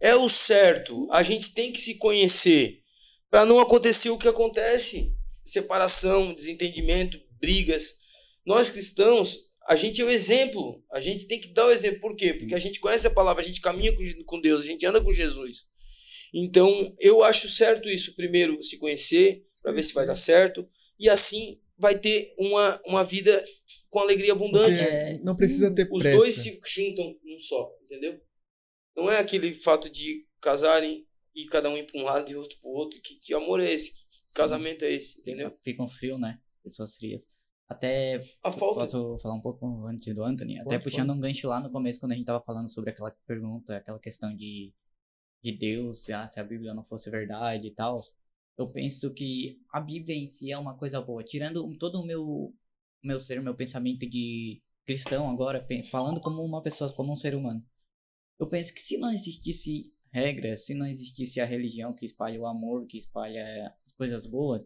é o certo. A gente tem que se conhecer. Para não acontecer o que acontece: separação, desentendimento, brigas. Nós cristãos, a gente é o exemplo. A gente tem que dar o exemplo. Por quê? Porque a gente conhece a palavra, a gente caminha com- com Deus, a gente anda com Jesus. Então, eu acho certo isso. Primeiro, se conhecer, para ver se vai dar certo. E assim vai ter uma, uma vida com alegria abundante. É, não precisa ter Os pressa. dois se juntam num só, entendeu? Não é aquele fato de casarem e cada um ir para um lado e outro para o outro. Que, que amor é esse? Que casamento é esse? Entendeu? Ficam frio, né? Pessoas frias. Até A falta. Posso falar um pouco antes do Anthony? Até Pode, puxando um gancho lá no começo, quando a gente tava falando sobre aquela pergunta, aquela questão de, de Deus, se a, Bíblia não fosse verdade e tal. Eu penso que a Bíblia em si é uma coisa boa. Tirando todo o meu, meu ser, meu pensamento de cristão agora, falando como uma pessoa, como um ser humano. Eu penso que se não existisse regras, se não existisse a religião que espalha o amor, que espalha coisas boas,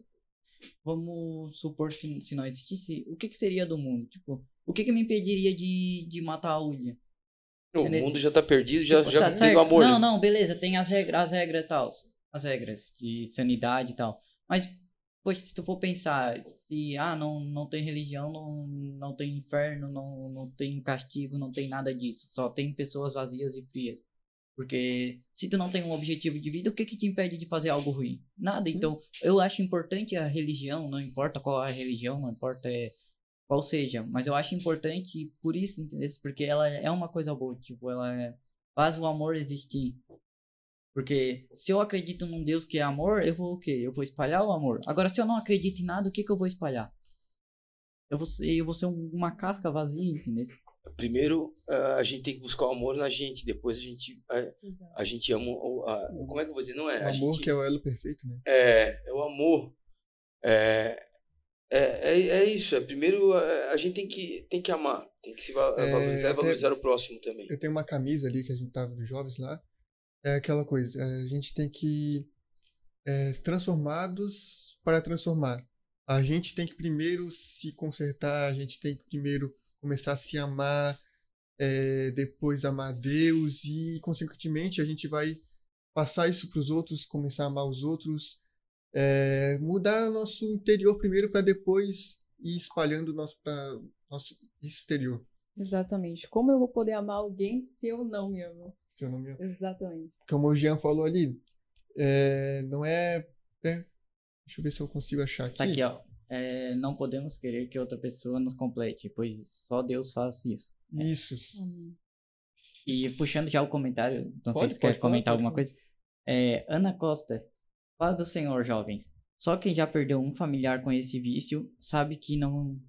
vamos supor que se não existisse, o que, que seria do mundo? Tipo, o que, que me impediria de, de matar a Ulia? O mundo já tá perdido, já, Tipo, já tá tem certo. o amor. Não, não, beleza, tem as regras, as regras e tal. As regras de sanidade e tal. Mas, poxa, se tu for pensar, se, ah, não, não tem religião, não, não tem inferno, não, não tem castigo, não tem nada disso. Só tem pessoas vazias e frias. Porque se tu não tem um objetivo de vida, o que que te impede de fazer algo ruim? Nada. Então, eu acho importante a religião, não importa qual a religião, não importa é, qual seja, mas eu acho importante por isso, entendeu? Porque ela é uma coisa boa, tipo, ela é, faz o amor existir. Porque se eu acredito num Deus que é amor, eu vou o quê? Eu vou espalhar o amor. Agora, se eu não acredito em nada, o que que eu vou espalhar? Eu vou ser, eu vou ser um- uma casca vazia, entendeu? Primeiro, a gente tem que buscar o amor na gente. Depois a gente, a, a gente ama. o- a- como é que eu vou dizer? Não é? O A amor gente, que é o elo perfeito, né? É, é o amor. É, é, é, é isso. É, primeiro, a, a gente tem que, tem que amar. Tem que se É, valorizar até- valorizar o próximo também. Eu tenho uma camisa ali que a gente tava dos jovens lá. É aquela coisa, é, a gente tem que é, transformados para transformar. A gente tem que primeiro se consertar, a gente tem que primeiro começar a se amar, é, depois amar Deus e, consequentemente, a gente vai passar isso para os outros, começar a amar os outros, é, mudar nosso interior primeiro para depois ir espalhando o nosso, pra, nosso exterior. Exatamente. Como eu vou poder amar alguém se eu não me amo? Se eu não me Exatamente. como o Jean falou ali, é, não é, é- Deixa eu ver se eu consigo achar aqui. Tá aqui, ó. É, não podemos querer que outra pessoa nos complete, pois só Deus faz isso. Isso. Amém. E puxando já o comentário, não sei Pode, se tu quer pode falar, comentar pode alguma coisa. É, Ana Costa, paz do Senhor, jovens. Só quem já perdeu um familiar com esse vício sabe que não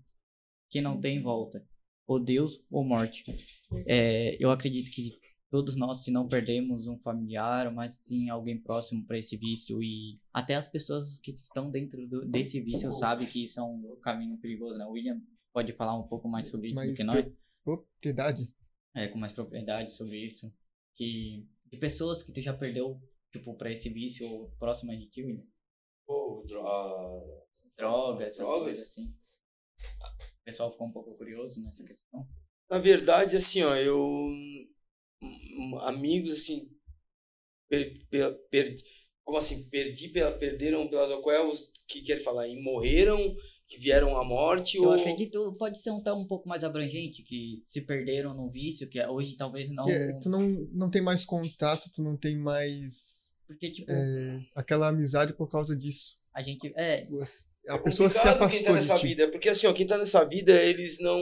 que não tem volta. Ou Deus ou morte. É, eu acredito que todos nós, se não perdemos um familiar, mas sim alguém próximo para esse vício e até as pessoas que estão dentro do- desse vício sabem que isso é um caminho perigoso, né? O William pode falar um pouco mais sobre isso do Mais que nós Propriedade. é, com mais propriedade sobre isso. Que de pessoas que tu já perdeu, tipo, pra esse vício ou próximas de ti, William. Pô, dro- ah, Drogas, essas Drogas? coisas assim. O pessoal ficou um pouco curioso nessa questão. Na verdade, assim, ó, eu. Amigos, assim. Per, per, per- como assim? Perdi, pela, perderam pelas. Qual é os que querem falar? E morreram, que vieram à morte? Eu ou... acredito, pode ser um, tá um pouco mais abrangente, que se perderam no vício, que hoje talvez não. É, tu não, não tem mais contato, tu não tem mais Porque, tipo, é, aquela amizade por causa disso. a gente. É, A É pessoa se complicado quem afastou tá nessa vida. Porque assim, ó, quem tá nessa vida, eles não.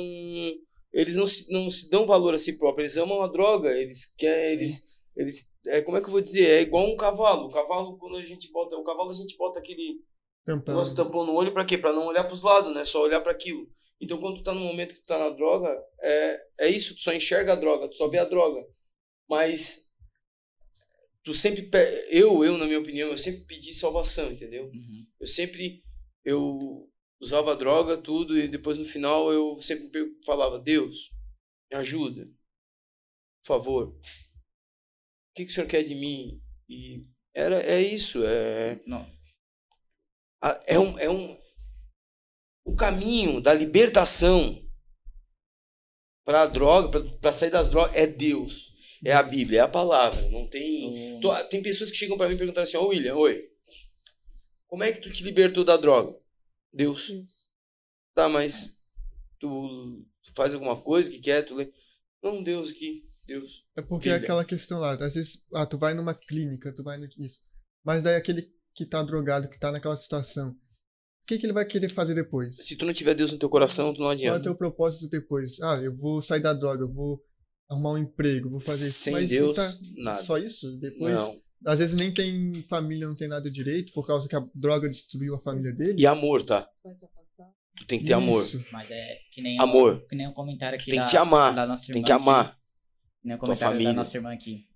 Eles não se, não se dão valor a si próprio. Eles amam a droga. Eles querem. Eles, eles, é, como é que eu vou dizer? É igual um cavalo. O cavalo, quando a gente bota. O cavalo a gente bota aquele Tampão. negócio tampão no olho pra quê? Pra não olhar pros lados, né? Só olhar pra aquilo. Então quando tu tá no momento que tu tá na droga, é, é isso, tu só enxerga a droga, tu só vê a droga. Mas tu sempre pe- eu, eu na minha opinião, eu sempre pedi salvação, entendeu? uhum. Eu sempre eu usava droga, tudo e depois no final eu sempre falava: "Deus, me ajuda. Por favor. O que que o senhor quer de mim?" E era é isso, é não, é um, é um o caminho da libertação para a droga, para sair das drogas é Deus, é a Bíblia, é a palavra, não tem o- Tô- tem pessoas que chegam para mim e perguntam assim: "Ô William, oi. Como é que tu te libertou da droga?" Deus. Deus. Tá, mas tu, tu faz alguma coisa que quer, tu lê. Não, Deus aqui, Deus. É porque é aquela questão lá, às vezes, ah, tu vai numa clínica, tu vai no isso. Mas daí aquele que tá drogado, que tá naquela situação, o que que ele vai querer fazer depois? Se tu não tiver Deus no teu coração, tu não Qual é o adianta. teu propósito depois? Ah, eu vou sair da droga, eu vou arrumar um emprego, vou fazer isso. Sem Mas Deus, tá nada. só isso? Depois, Não. às vezes nem tem família, não tem nada direito, por causa que a droga destruiu a família dele. E amor, tá? Você vai se afastar? Tu tem que ter amor. Isso. Mas é que nem Amor. que nem um comentário aqui Tu tem da, que te amar. da nossa Tem irmã que aqui. amar. né, o tua comentário família. da nossa irmã aqui.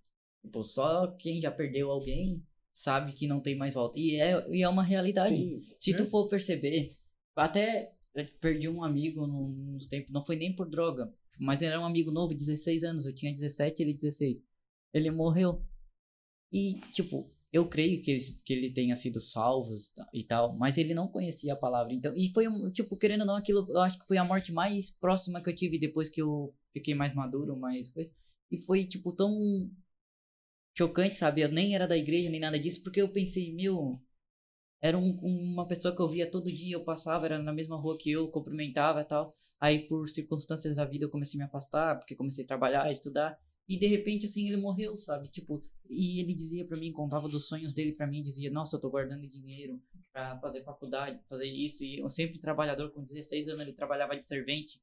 Tipo, só quem já perdeu alguém sabe que não tem mais volta. E é, e é uma realidade. Tem- Se tu É. for perceber, até perdi um amigo nos tempos, não foi nem por droga, mas era um amigo novo, 16 anos, eu tinha 17, ele 16. Ele morreu. E, tipo, eu creio que ele, que ele tenha sido salvo e tal, mas ele não conhecia a palavra. Então, e foi tipo, querendo ou não, aquilo, eu acho que foi a morte mais próxima que eu tive depois que eu fiquei mais maduro, mais coisa. E foi, tipo, tão chocante, sabe? Eu nem era da igreja, nem nada disso, porque eu pensei, meu, era um- uma pessoa que eu via todo dia, eu passava, era na mesma rua que eu, cumprimentava e tal. Aí, por circunstâncias da vida, eu comecei a me afastar, porque comecei a trabalhar, estudar. E de repente, assim, ele morreu, sabe? Tipo, e ele dizia pra mim, contava dos sonhos dele pra mim, dizia: Nossa, eu tô guardando dinheiro pra fazer faculdade, fazer isso. E eu sempre trabalhador, com 16 anos, ele trabalhava de servente,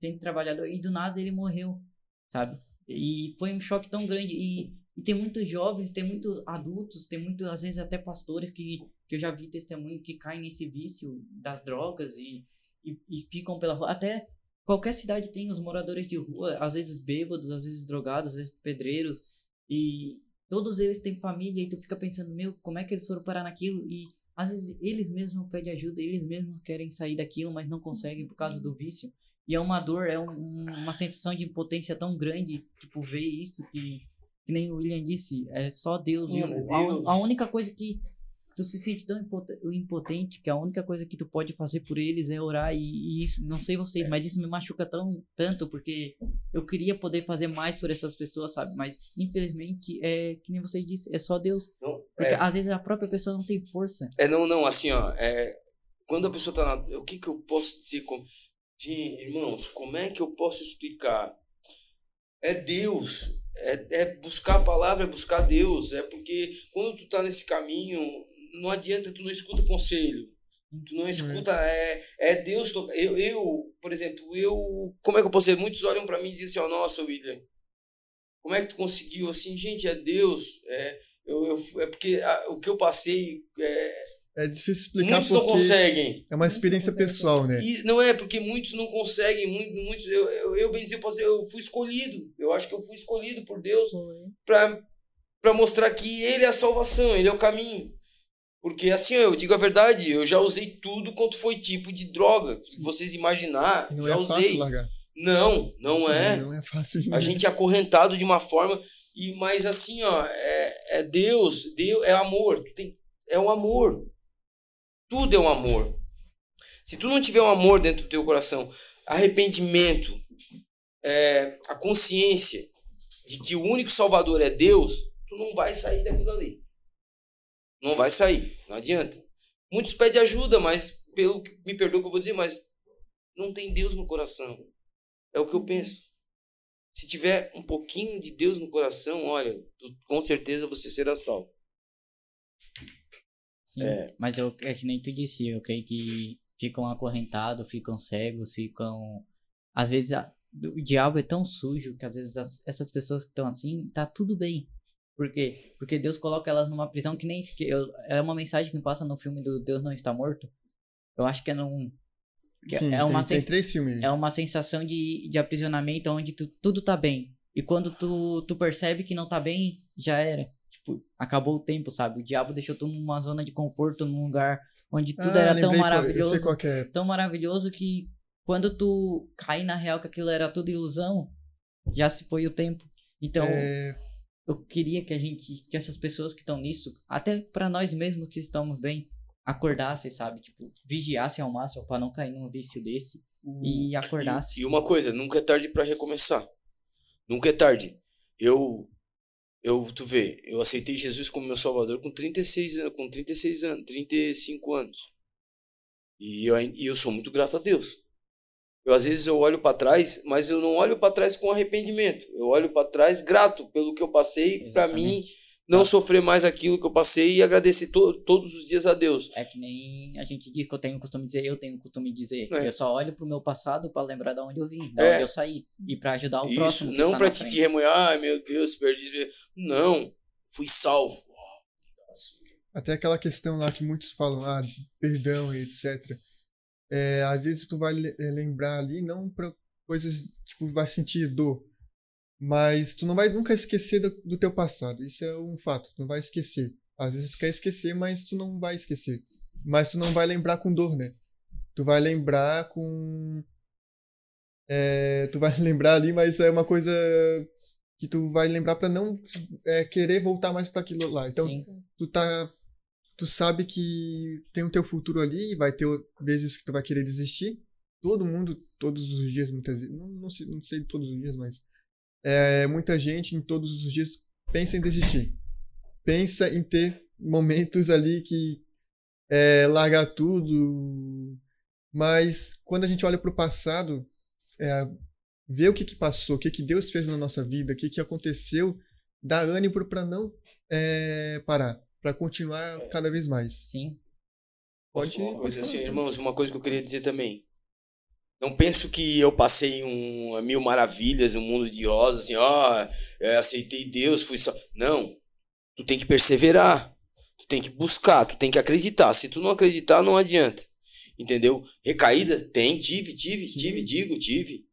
sempre trabalhador. E do nada ele morreu, sabe? E foi um choque tão grande. E, e tem muitos jovens, tem muitos adultos, tem muitos, às vezes, até pastores que, que eu já vi testemunho que caem nesse vício das drogas e, e, e ficam pela rua. Até qualquer cidade tem os moradores de rua, às vezes bêbados, às vezes drogados, às vezes pedreiros. E todos eles têm família e tu fica pensando, meu, como é que eles foram parar naquilo? E às vezes eles mesmos pedem ajuda, eles mesmos querem sair daquilo, mas não conseguem por causa do vício. E é uma dor, é um, uma sensação de impotência tão grande, tipo, ver isso que, que nem o William disse, é só Deus. E é o- a, Deus. a única coisa que tu se sente tão impote- impotente que a única coisa que tu pode fazer por eles é orar e, e isso, não sei vocês, mas isso me machuca tão tanto porque eu queria poder fazer mais por essas pessoas, sabe? Mas infelizmente é que nem vocês disse, é só Deus. Não, Porque é, às vezes a própria pessoa não tem força. é, não, não, assim, ó, é, quando a pessoa tá na, o que que eu posso dizer com, Gente, irmãos, como é que eu posso explicar? É Deus, é, é buscar a palavra, é buscar Deus, é porque quando tu tá nesse caminho, não adianta, tu não escuta conselho, tu não escuta, é, é Deus, to- eu, eu, por exemplo, eu, como é que eu posso dizer, muitos olham pra mim e dizem assim, ó, nossa, William, como é que tu conseguiu, assim, gente, é Deus, é, eu, eu, é porque ah, o que eu passei, é, É difícil explicar muitos não porque conseguem, é uma experiência pessoal, né? e não é porque muitos não conseguem, muito- muitos, eu, eu, eu bem dizer, eu fui escolhido. Eu acho que eu fui escolhido por Deus para para mostrar que ele é a salvação, ele é o caminho. Porque assim, eu digo a verdade, eu já usei tudo quanto foi tipo de droga. Se vocês imaginar, Não já é usei. fácil largar. Não, não é. Não é fácil. A gente é acorrentado de uma forma e mas assim, ó, é, é Deus, Deus é amor, tu tem é um amor. Tudo é um amor. Se tu não tiver um amor dentro do teu coração, arrependimento, é, a consciência de que o único salvador é Deus, tu não vai sair daquilo ali. Não vai sair, não adianta. Muitos pedem ajuda, mas pelo que me perdoa que eu vou dizer, mas não tem Deus no coração. É o que eu penso. Se tiver um pouquinho de Deus no coração, olha, tu- com certeza você será salvo. Sim, É. mas eu, é que nem tu disse, eu creio que ficam acorrentados, ficam cegos, ficam. Às vezes a- o diabo é tão sujo que às vezes as- essas pessoas que estão assim, tá tudo bem. Por quê? Porque Deus coloca elas numa prisão que nem. Que eu, é uma mensagem que passa no filme do Deus Não Está Morto. Eu acho que é num. que Sim, é, uma tem, tem sens- três filmes. é uma sensação de, de aprisionamento onde tu, tudo tá bem. E quando tu, tu percebe que não tá bem, já era. Tipo, acabou o tempo, sabe? O diabo deixou tu numa zona de conforto, num lugar onde tudo Ah, era tão maravilhoso. qual que é. Tão maravilhoso que quando tu cai na real que aquilo era tudo ilusão, já se foi o tempo. Então, É, eu queria que a gente, que essas pessoas que estão nisso, até pra nós mesmos que estamos bem, acordassem, sabe? Tipo, vigiassem ao máximo pra não cair num vício desse e acordassem. E, e uma coisa, nunca é tarde para recomeçar. Nunca é tarde. Eu eu tu vê, eu aceitei Jesus como meu salvador com 36 anos, com 36 anos, 35 anos. E eu, e eu sou muito grato a Deus. Eu às vezes eu olho para trás, mas eu não olho para trás com arrependimento. Eu olho para trás grato pelo que eu passei para mim. Não Tá. sofrer mais aquilo que eu passei e agradecer to- todos os dias a Deus. É que nem a gente diz que eu tenho o costume de dizer, eu tenho o costume de dizer. É. Eu só olho pro meu passado pra lembrar de onde eu vim, da É. onde eu saí. E pra ajudar o Isso, próximo. que não para te, te remoer, ai meu Deus, perdi. Não, fui salvo. Até aquela questão lá que muitos falam, ah, perdão e etc. É, às vezes tu vai le- lembrar ali, não pra coisas, tipo, vai sentir dor. Mas tu não vai nunca esquecer do, do teu passado. Isso é um fato, tu não vai esquecer. Às vezes tu quer esquecer, mas tu não vai esquecer. Mas tu não vai lembrar com dor, né? Tu vai lembrar com. É, tu vai [laughs] lembrar ali, mas é uma coisa que tu vai lembrar pra não é, querer voltar mais pra aquilo lá. Então, Sim. tu tá tu sabe que tem o teu futuro ali e vai ter vezes que tu vai querer desistir todo mundo todos os dias muitas vezes não, não sei não sei todos os dias mas é, muita gente em todos os dias pensa em desistir pensa em ter momentos ali que é, largar tudo mas quando a gente olha para o passado é, vê o que que passou o que que Deus fez na nossa vida o que que aconteceu dá ânimo para não é, parar para continuar cada vez mais Sim. pode Uma pode coisa falar. assim, irmãos, uma coisa que eu queria dizer também. Não penso que eu passei um mil maravilhas, um mundo de rosas, assim, ó, é, aceitei Deus, fui só. Não. Tu tem que perseverar. Tu tem que buscar, tu tem que acreditar. Se tu não acreditar, não adianta. Entendeu? Recaída? Tem, tive, tive, tive, digo, tive.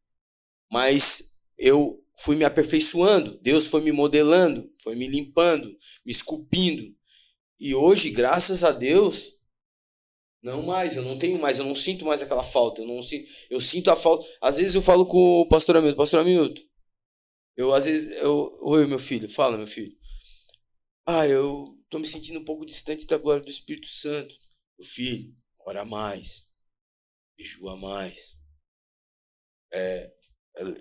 Mas eu fui me aperfeiçoando. Deus foi me modelando, foi me limpando, me esculpindo. E hoje, graças a Deus, Não mais, eu não tenho mais, eu não sinto mais aquela falta. Eu não sinto, eu sinto a falta. Às vezes eu falo com o pastor Hamilton, pastor Hamilton. Eu às vezes eu, oi meu filho, fala meu filho. Ah, eu tô me sentindo um pouco distante da glória do Espírito Santo. Meu filho, ora mais. Jejua mais. É,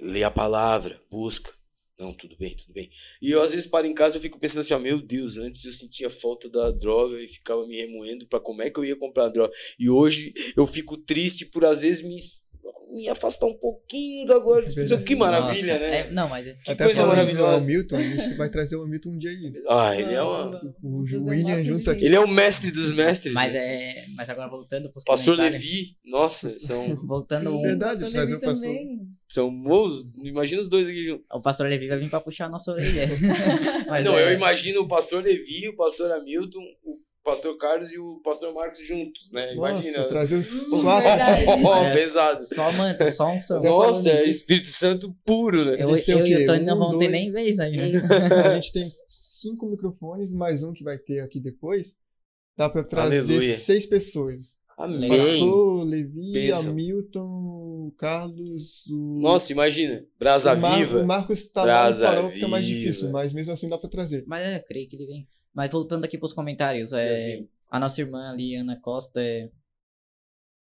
lê a palavra, busca. Não, tudo bem, tudo bem. E eu às vezes paro em casa e fico pensando assim, ó, meu Deus, antes eu sentia falta da droga e ficava me remoendo para como é que eu ia comprar a droga. E hoje eu fico triste por às vezes me, me afastar um pouquinho da glória do. Que maravilha, Nossa, né? é- não, mas é- Que Até coisa maravilhosa. Hamilton, a gente vai trazer o Hamilton um dia aí. Ah, ele é uma... O Vocês William gostam de junto aqui. Ele é o mestre dos mestres. mas né? é. Mas agora voltando pros Pastor. Levi, nossa, são, Voltando. Sim, Verdade, trazer o pastor. também. São bons. Imagina os dois aqui juntos. O pastor Levi vai vir pra puxar a nossa orelha. [laughs] Mas Não, é- eu imagino o pastor Levi, o pastor Hamilton, o pastor Carlos e o pastor Marcos juntos, né? Imagina. Nossa, trazer os quatro. Ó, É, pesado. Só manto, só um. Já Nossa, é. Espírito Santo puro, né? Eu, A gente eu e o Tony não Um, vamos ter dois- nem vez aí. né? [laughs] A gente tem [laughs] cinco microfones, mais um que vai ter aqui depois. Dá pra trazer Aleluia. seis pessoas. Amém. Pastor, Levi. Hamilton, Carlos, o. Nossa, imagina. Brasa o Mar- viva. O Marcos tá lá Brasa no farol, fica mais difícil, mas mesmo assim dá pra trazer. Mas é, eu creio que ele vem. Mas voltando aqui pros comentários, é, a nossa irmã ali, Ana Costa, é,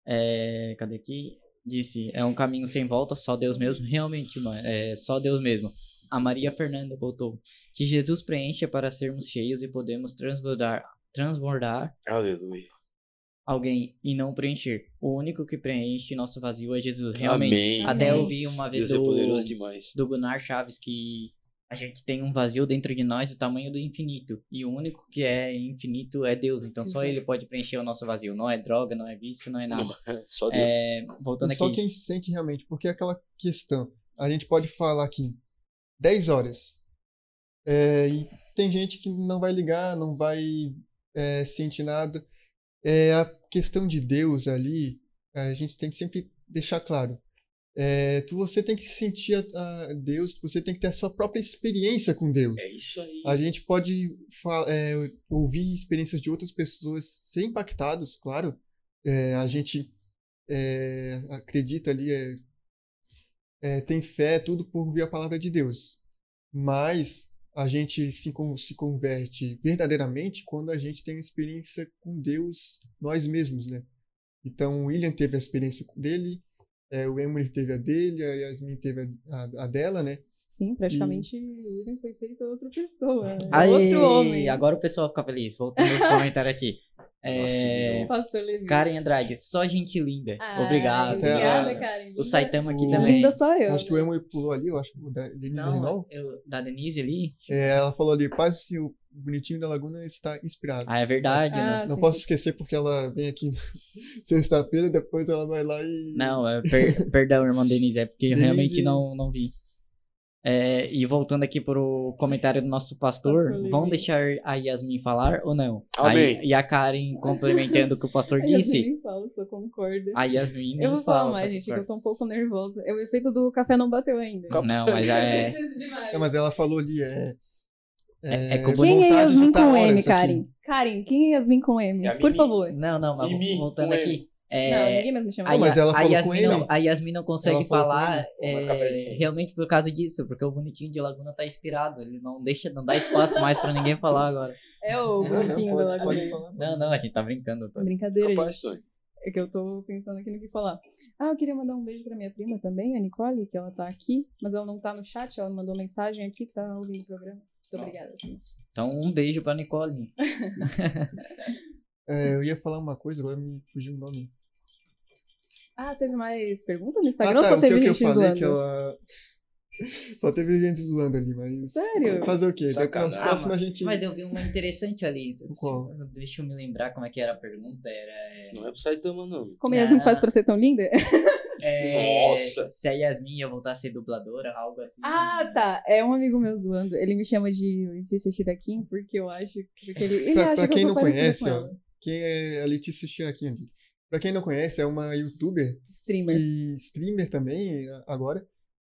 é, cadê aqui? Disse, é um caminho sem volta, só Deus mesmo. [laughs] Realmente, irmã, é só Deus mesmo. A Maria Fernanda botou que Jesus preencha para sermos cheios e podemos transbordar, transbordar Aleluia. Alguém e não preencher. O único que preenche nosso vazio é Jesus. Realmente. Amém. Até Amém. eu vi uma vez Deus é do, do Gunnar Chaves que a gente tem um vazio dentro de nós do tamanho do infinito. E o único que é infinito é Deus. Então só Exato. ele pode preencher o nosso vazio. Não é droga, não é vício, não é nada. [laughs] Só Deus. É, voltando só aqui. quem sente realmente, porque é aquela questão. A gente pode falar aqui 10 horas. É, e tem gente que não vai ligar, não vai é, sentir nada. É, a questão de Deus ali, a gente tem que sempre deixar claro. É, tu, você tem que sentir a, a Deus, você tem que ter a sua própria experiência com Deus. É isso aí. A gente pode é, ouvir experiências de outras pessoas, ser impactados, claro. É, a gente é, acredita ali, é, é, tem fé, tudo por ouvir a palavra de Deus. Mas a gente se, se converte verdadeiramente quando a gente tem experiência com Deus nós mesmos, né? Então, o William teve a experiência dele, é, o Emily teve a dele, a Yasmin teve a, a- a dela, né? Sim, praticamente o William foi feito outra pessoa. né? Aê, Outro homem. Agora o pessoal fica feliz. Voltando no comentário aqui. É. Pastor Levi. Karen Andrade, só gente linda. Ai, Obrigado. Obrigada, a- Karen. O Saitama aqui O- também. Linda só eu. Acho que o Emily pulou ali, eu acho que o da Denise Não, eu, da Denise ali. É, ela falou ali, paz sim, o bonitinho da Laguna está inspirado. Ah, é verdade, né? Ah, Não sim, posso sim. esquecer porque ela vem aqui [laughs] sexta-feira, depois ela vai lá e. Não, é, per- [laughs] perdão, irmão Denise, é porque eu Denise- realmente não, não vi. É, e voltando aqui pro comentário do nosso pastor, Pastor vão deixar a Yasmin falar ou não? Amém. E a Karen complementando o que o pastor [laughs] disse. nem falo, só concordo. A Yasmin Eu vou não falar fala, mais, gente, que eu tô um pouco nervosa. O efeito do café não bateu ainda. Não, mas já [laughs] é. Não, mas ela falou ali, é. É- é Quem é Yasmin com M, aqui. Karen? Karen, quem é Yasmin com M? A Por favor. Não, não, mas Mimi, voltando com aqui. Não, É, ninguém mais me chama. a, Não, mas ela a falou com Yasmin ele. não, a Yasmin não consegue com falar. Com é, realmente por causa disso, porque o bonitinho de Laguna tá inspirado. Ele não deixa, não dá espaço mais pra ninguém falar agora. É o gordinho da Laguna. Não, não, a gente tá brincando. Tô. Brincadeira, gente. Capaz, Tony. É que eu tô pensando aqui no que falar. Ah, eu queria mandar um beijo pra minha prima também, a Nicole, que ela tá aqui, mas ela não tá no chat, ela mandou mensagem aqui, tá ouvindo o programa. Muito obrigada. Então, um beijo pra Nicole. [laughs] É, eu ia falar uma coisa, agora me fugiu o nome. Ah, teve mais pergunta no Instagram ah, ou tá, só que, teve o que eu gente falei zoando? que ela. [laughs] Só teve gente zoando ali, mas. Sério? Fazer o quê? Daqui Sacanagem. aos próximos a gente. Mas eu vi uma interessante ali. Qual? Deixa eu me lembrar como é que era a pergunta. Era. Não é pro Saitama, não. Como a Yasmin faz pra ser tão linda? [laughs] é, Nossa. Se a Yasmin ia voltar a ser dubladora, algo assim. Ah, tá. É um amigo meu zoando. Ele me chama de Letícia Shirakin porque eu acho. Porque ele, ele Pra- acha pra que quem eu sou não conhece, com ó. Quem é a Letícia Chiraquim? Pra quem não conhece, é uma youtuber Streamer. que streamer também agora.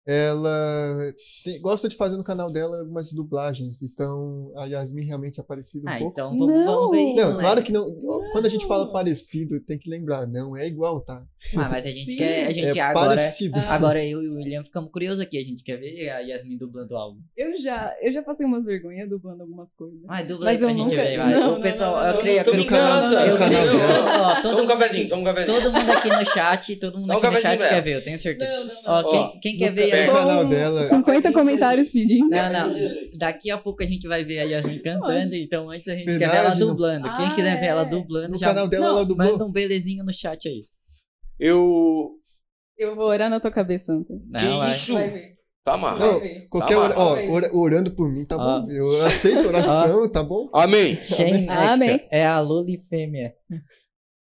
ela tem- gosta de fazer no canal dela algumas dublagens. Então a Yasmin realmente é parecida um Ah, pouco. então vamos, Não. vamos ver isso, Não, né? claro que não. Quando a gente fala parecido, tem que lembrar, não é igual, tá? Ah, mas a gente Sim. quer. A gente é agora. parecido. Ah. Agora eu e o William ficamos curiosos aqui. A gente quer ver a Yasmin dublando algo. Eu já, eu já passei umas vergonhas dublando algumas coisas. Vai, dubla Mas aí pra eu gente nunca- ver. Vai. não, o pessoal, não, não, eu creio, eu creio eu no canal creio- dela. ó, todo Toma um mundo cafezinho, aqui- toma um cafezinho. Todo mundo aqui no chat, todo mundo aqui no chat quer ver, eu tenho certeza. Não, não, não. Ó, quem, quem quer ver aí? canal dela- 50 comentários pedindo. Não, não. Daqui a pouco a gente vai ver a Yasmin cantando, então antes a gente quer ver ela dublando. Quem Ah, quiser ver ela é. dublando, já canal dela, Não, ela dublou. manda um belezinho no chat aí. Eu. Eu vou orar na tua cabeça, Antônio. Que vai. isso? Vai ver. Tá amarrado. Qualquer Tá hora, ó, orando por mim, tá Ó. bom? Eu aceito oração, tá bom? [laughs] Amém. Shane Amém. É a Luli fêmea.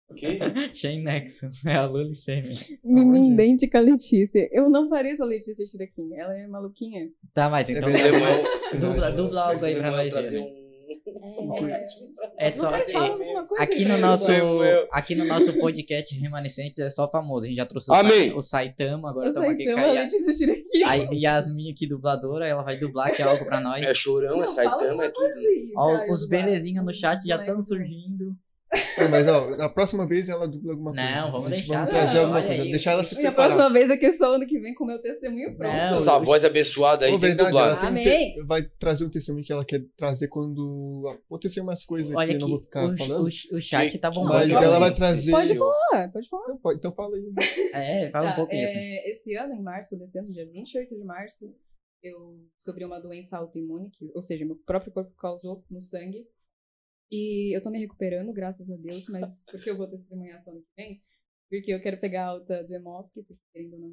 Ok? [laughs] Shane Nexon. É a Luli fêmea. Mimi idêntica a Letícia. Eu não pareço a Letícia Shirakin. Ela é maluquinha. Tá, mas então. É verdade. dubla, dubla algo aí pra nós. trazer né? um. É só. Fala alguma coisa Aqui no nosso, aqui no nosso podcast Remanescentes é só famoso. A gente já trouxe o, Amém. O Saitama, agora estamos aqui com a, a Yasmin aqui, dubladora. Ela vai dublar aqui algo pra nós. É chorão, é saitama, é tudo. Ó, os belezinhos no chat já estão surgindo. É, mas ó, na próxima vez ela dubla alguma coisa. Não, vamos gente deixar, Vamos não, trazer alguma olha coisa. aí. Deixar ela se E a preparar. próxima vez é que só ano que vem com o meu testemunho pronto. Não, Essa voz abençoada aí Ô, tem verdade, dublar. tem um Amém. te- vai trazer um testemunho que ela quer trazer quando acontecer umas coisas Olha que eu aqui, não vou ficar o, falando. o, o chat Que- tá bombando. Mas ela vai trazer. Pode falar, pode falar. Então, então fala aí. É, fala um Tá, pouco isso. é, esse ano, em março desse ano, dia 28 de março, eu descobri uma doença autoimune, que, ou seja, meu próprio corpo causou no sangue. E eu tô me recuperando, graças a Deus, mas [laughs] por que eu vou testemunhar só ano que vem? Porque eu quero pegar a alta do Hemosc, porque querendo ou não,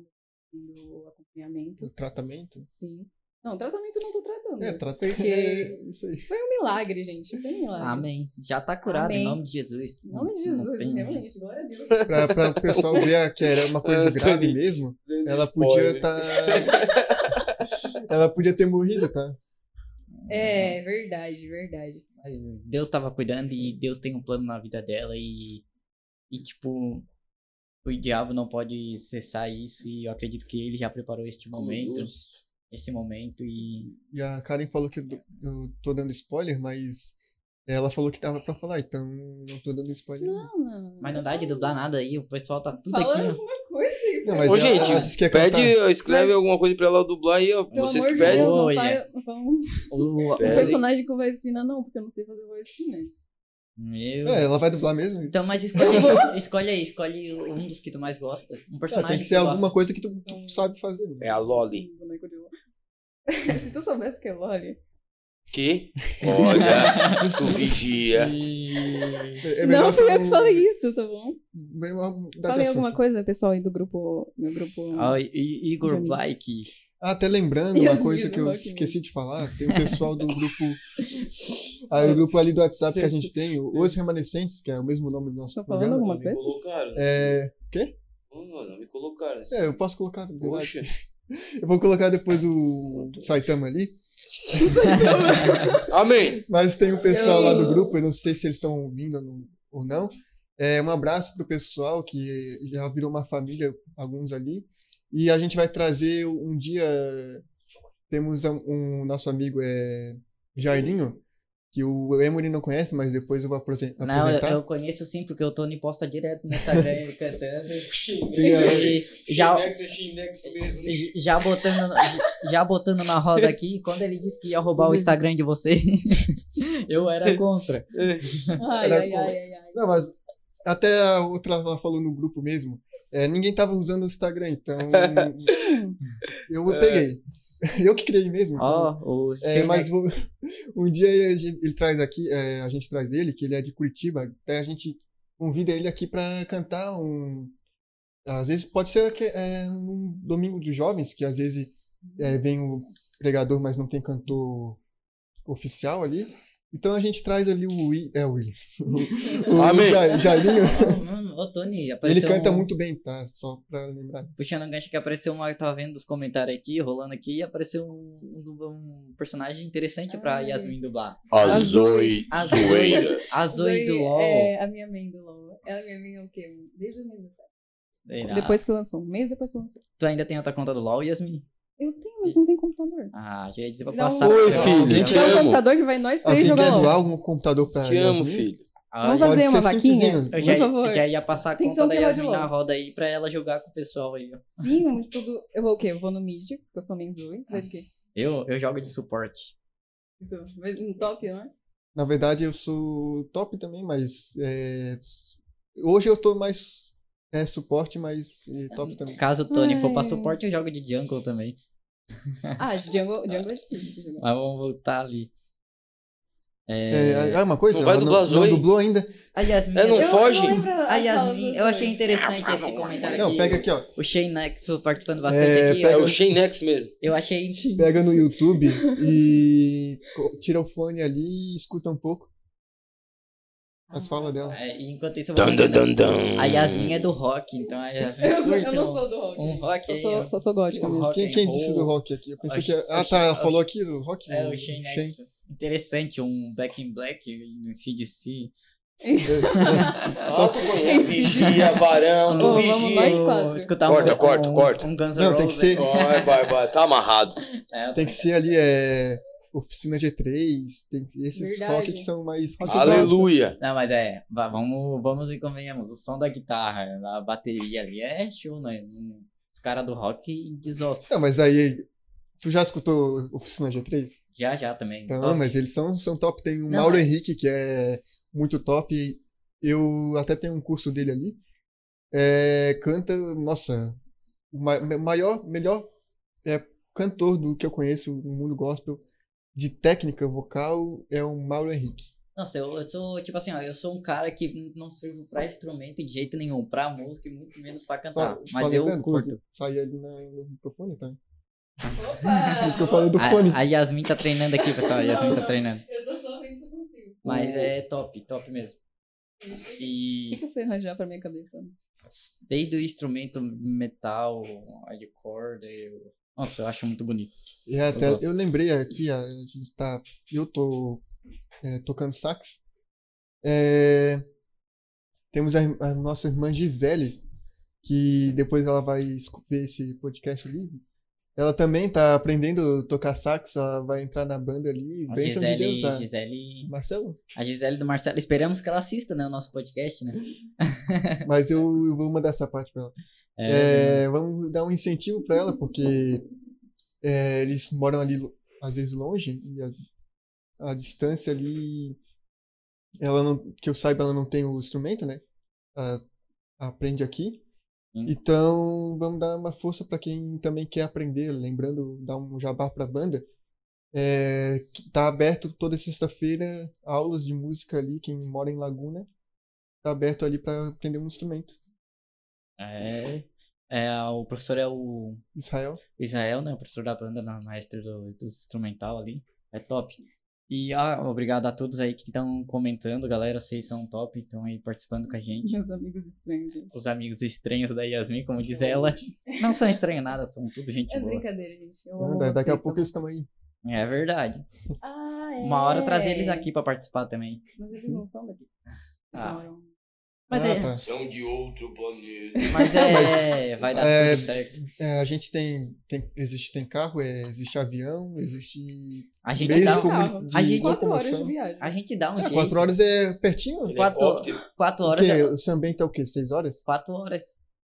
do acompanhamento. O tratamento. Sim. Não, tratamento eu não tô tratando. É, tratei. Porque- É isso aí. Foi um milagre, gente. Foi um milagre. Amém. Já tá curado em Amém. nome de Jesus. Em nome de Não Jesus, tem- realmente, glória a Deus. Pra, pra o pessoal ver que era uma [laughs] coisa grave mesmo, ela podia tá [laughs] ela podia ter morrido, tá? É, verdade, verdade. Mas Deus tava cuidando e Deus tem um plano na vida dela e. E tipo. O diabo não pode cessar isso e eu acredito que ele já preparou este momento. Esse momento e. E a Karen falou que eu, eu tô dando spoiler, mas ela falou que tava pra falar, então não tô dando spoiler. Não, Não. Mas não é dá de dublar nada aí, o pessoal tá tudo Fala aqui, Não, mas Ô, ela- gente, ela disse que pede, cantar. escreve Mas- alguma coisa pra ela dublar aí, ó. Pelo Vocês que de pedem. Deus, não faz um O, personagem com voz fina, não, porque eu não sei fazer voz fina. meu. É, ela vai dublar mesmo? Então, mas [laughs] escolhe, escolhe aí, escolhe um dos que tu mais gosta. Um Ah, personagem tem que ser tu alguma gosta. coisa que tu, tu sabe fazer. É a Loli. [laughs] Se tu soubesse que é Loli. Que? [laughs] Olha, tu vigia. É, é não fui eu que falei isso, tá bom? Falei alguma coisa, pessoal aí do grupo. Meu grupo. I- Igor. Blake. Ah, até lembrando uma coisa que eu esqueci de falar, tem o pessoal do grupo. ah, o grupo ali do WhatsApp que a gente tem, o Os Remanescentes, que é o mesmo nome do nosso Tô falando programa. alguma Me coisa? colocaram. É. Quê? Não, não me colocaram. É, eu posso colocar. Poxa. [laughs] Eu vou colocar depois o Saitama ali. [laughs] Amém. Mas tem o pessoal lá do grupo, eu não sei se eles estão ouvindo ou não- ou não. É, um abraço pro pessoal que já virou uma família, alguns ali. E a gente vai trazer um dia. Temos um, um nosso amigo é, Jairinho, que o Emory não conhece, mas depois eu vou apresen- Não, eu, apresentar. eu conheço sim, porque o Tony posta direto no Instagram ele cantando. [laughs] Sim, é. Já, é já, botando, já botando na roda aqui, quando ele disse que ia roubar o Instagram de vocês, [laughs] eu era contra. Ai, Era ai, com- ai, ai, ai. Não, mas até a outra lá falou no grupo mesmo. É, ninguém tava usando o Instagram, então [laughs] eu peguei. [laughs] Eu que criei mesmo. então- Ó, o É, mas [laughs] um dia ele, ele traz aqui, é, a gente traz ele, que ele é de Curitiba, até a gente convida ele aqui pra cantar um. Às vezes pode ser que, é, um domingo dos jovens, que às vezes é, vem o pregador, mas não tem cantor oficial ali. Então a gente traz ali o Will, é o Will. [laughs] o Amém. Ja- Jairinho. Ô, Tony, Ele canta um- muito bem, tá? Só pra lembrar. Puxando um gancho que apareceu uma, eu tava vendo os comentários aqui, rolando aqui, e apareceu um, um, um personagem interessante pra Ai. Yasmin dublar. A Zoe A Zoe. Zoeira. A Zoe do LOL. É, a minha mãe do LOL. Ela é minha mãe o quê? Desde 2017. Sei lá. Depois que lançou. Um mês depois que lançou. Tu ainda tem outra conta do LOL, Yasmin? Eu tenho, mas não tem computador. Ah, já ia dizer pra passar. Oi, filho, te Dá um amo. computador que vai nós três Alguém jogar quer doar LOL. um computador pra Te amo, filho. Ah, Vamos fazer uma vaquinha? Eu Por já, favor. já ia passar a Tem que ser conta um da Yasmin na roda aí pra ela jogar com o pessoal aí. ó. Sim, vamos tudo. Eu vou o quê? Eu vou no mid, porque eu sou Menzui. Vai do quê? Eu, eu jogo de suporte. Então, vai no top, não é? Na verdade, eu sou top também, mas é, hoje eu tô mais é, suporte, mas é, top também. Caso o Tony for pra Ai. suporte, eu jogo de jungle também. Ah, jungle, jungle é difícil jogar. Mas vamos voltar ali. É, ah, uma coisa, Não vai dublar não, Zoe? não dublou ainda. A Yasmin. É, não eu- foge? A Yasmin, eu achei interessante esse comentário Não, aqui. pega aqui, ó. O Shane Nexo participando bastante É, aqui. pega É eu, o Shane Nex mesmo. eu achei. Pega no YouTube e tira o fone ali e escuta um pouco as falas dela. É, enquanto isso, eu vou Dun, dun, dun, dun. A Yasmin é do rock, então a Yasmin Eu, [laughs] curte eu não um- sou do rock. um rock Só sou, só sou gótica mesmo. Quem, quem disse do rock aqui? Eu pensei Oxi, que. Ah, tá, ela falou aqui do rock? É, do o Shane Shane. Interessante, um Back in Black no CDC. [laughs] Só Vigia, varão, tu vamos vigia. nós quatro. Escutar Corta, um, corta, um, corta. Um Guns N' Não, tem que ser- Vai, vai, vai. Tá amarrado. É, Tem que ser ali, é. Oficina G3, tem esses Verdade. rock que são mais. Aleluia. Não, mas é, va- vamos, vamos e convenhamos. O som da guitarra, a bateria ali é show, né? Os caras do rock desostam. Não, mas aí. Tu já escutou Oficina G3? Já, já também. Então, Top. mas eles são, são top. Tem o Não, Mauro é- Henrique, que é muito top. Eu até tenho um curso dele ali. É, canta, nossa, o ma- maior, melhor é, cantor do que eu conheço no mundo gospel de técnica vocal é o Mauro Henrique. Nossa, eu, eu sou, tipo assim, ó, eu sou um cara que não sirvo pra instrumento de jeito nenhum, pra música e muito menos pra cantar. Só, mas só eu lembrando, curto. sair ali na- no microfone, tá? Opa! Por [laughs] isso que eu falei do fone. A, a Yasmin tá treinando aqui, pessoal. A Yasmin tá treinando. Eu tô só vendo se eu consigo. Mas é top, top mesmo. O que, E que eu fui arranjar pra minha cabeça? desde o instrumento metal, hardcore, eu... nossa, eu acho muito bonito. E até, gosto. eu lembrei aqui, a gente tá. Eu tô é, tocando sax. É, temos a, a nossa irmã Gisele, que depois ela vai ver esse podcast ali. Ela também tá aprendendo a tocar sax, ela vai entrar na banda ali. A Bênção de Gisele, Deus, a Gisele, Marcelo. a Gisele do Marcelo, esperamos que ela assista, né, o nosso podcast, né? Mas eu, eu vou mandar essa parte pra ela. É, É, vamos dar um incentivo pra ela, porque é, eles moram ali, às vezes, longe, e as- a distância ali. Ela não, que eu saiba, ela não tem o instrumento, né? A- aprende aqui. Sim. Então, vamos dar uma força pra quem também quer aprender. Lembrando, dar um jabá pra banda. É, tá aberto toda sexta-feira aulas de música ali. Quem mora em Laguna, tá aberto ali pra aprender um instrumento. É, é, o professor é o Israel. Israel, né, o professor da banda, na maestro do, do instrumental ali, é top. E ah, obrigado a todos aí que estão comentando, galera, vocês são top, estão aí participando com a gente. Meus amigos estranhos. gente. Os amigos estranhos da Yasmin, como diz ela, não são estranhos nada, são tudo gente É boa. brincadeira, gente. Eu Ah, daqui a vocês, pouco tá eles estão aí. É verdade. Ah, é. Uma hora trazer eles aqui pra participar também. Mas eles não são daqui. Eles Ah. moram- Mas Ah, é, tá. São de outro planeta. mas é, vai dar É, tudo certo. É, a gente tem, tem existe tem carro, é, existe avião, existe A gente dá, um- de A gente- Quatro horas de viagem. a gente dá um É, jeito. quatro horas é pertinho. Quatro, Helicóptero. quatro O horas, quê? é, O tá o quê? Seis horas? quatro horas.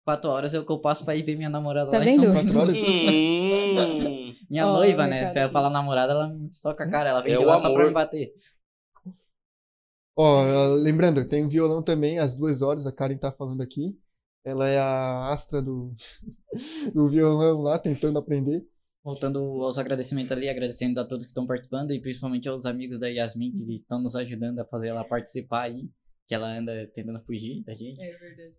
Quatro horas é o que eu passo pra ir ver minha namorada Tá lá em São? Paulo. Quatro horas? [laughs] Minha Ó, noiva, né? cara. Se eu falar namorada, ela me soca a cara. Ela vem É de o lá só pra me bater. Ó, lembrando, tem um violão também, às duas horas, a Karen tá falando aqui. Ela é a astra do, [laughs] do violão lá, tentando aprender. Voltando aos agradecimentos ali, agradecendo a todos que estão participando e principalmente aos amigos da Yasmin que estão nos ajudando a fazer ela participar aí. Que ela anda tentando fugir da gente. É verdade.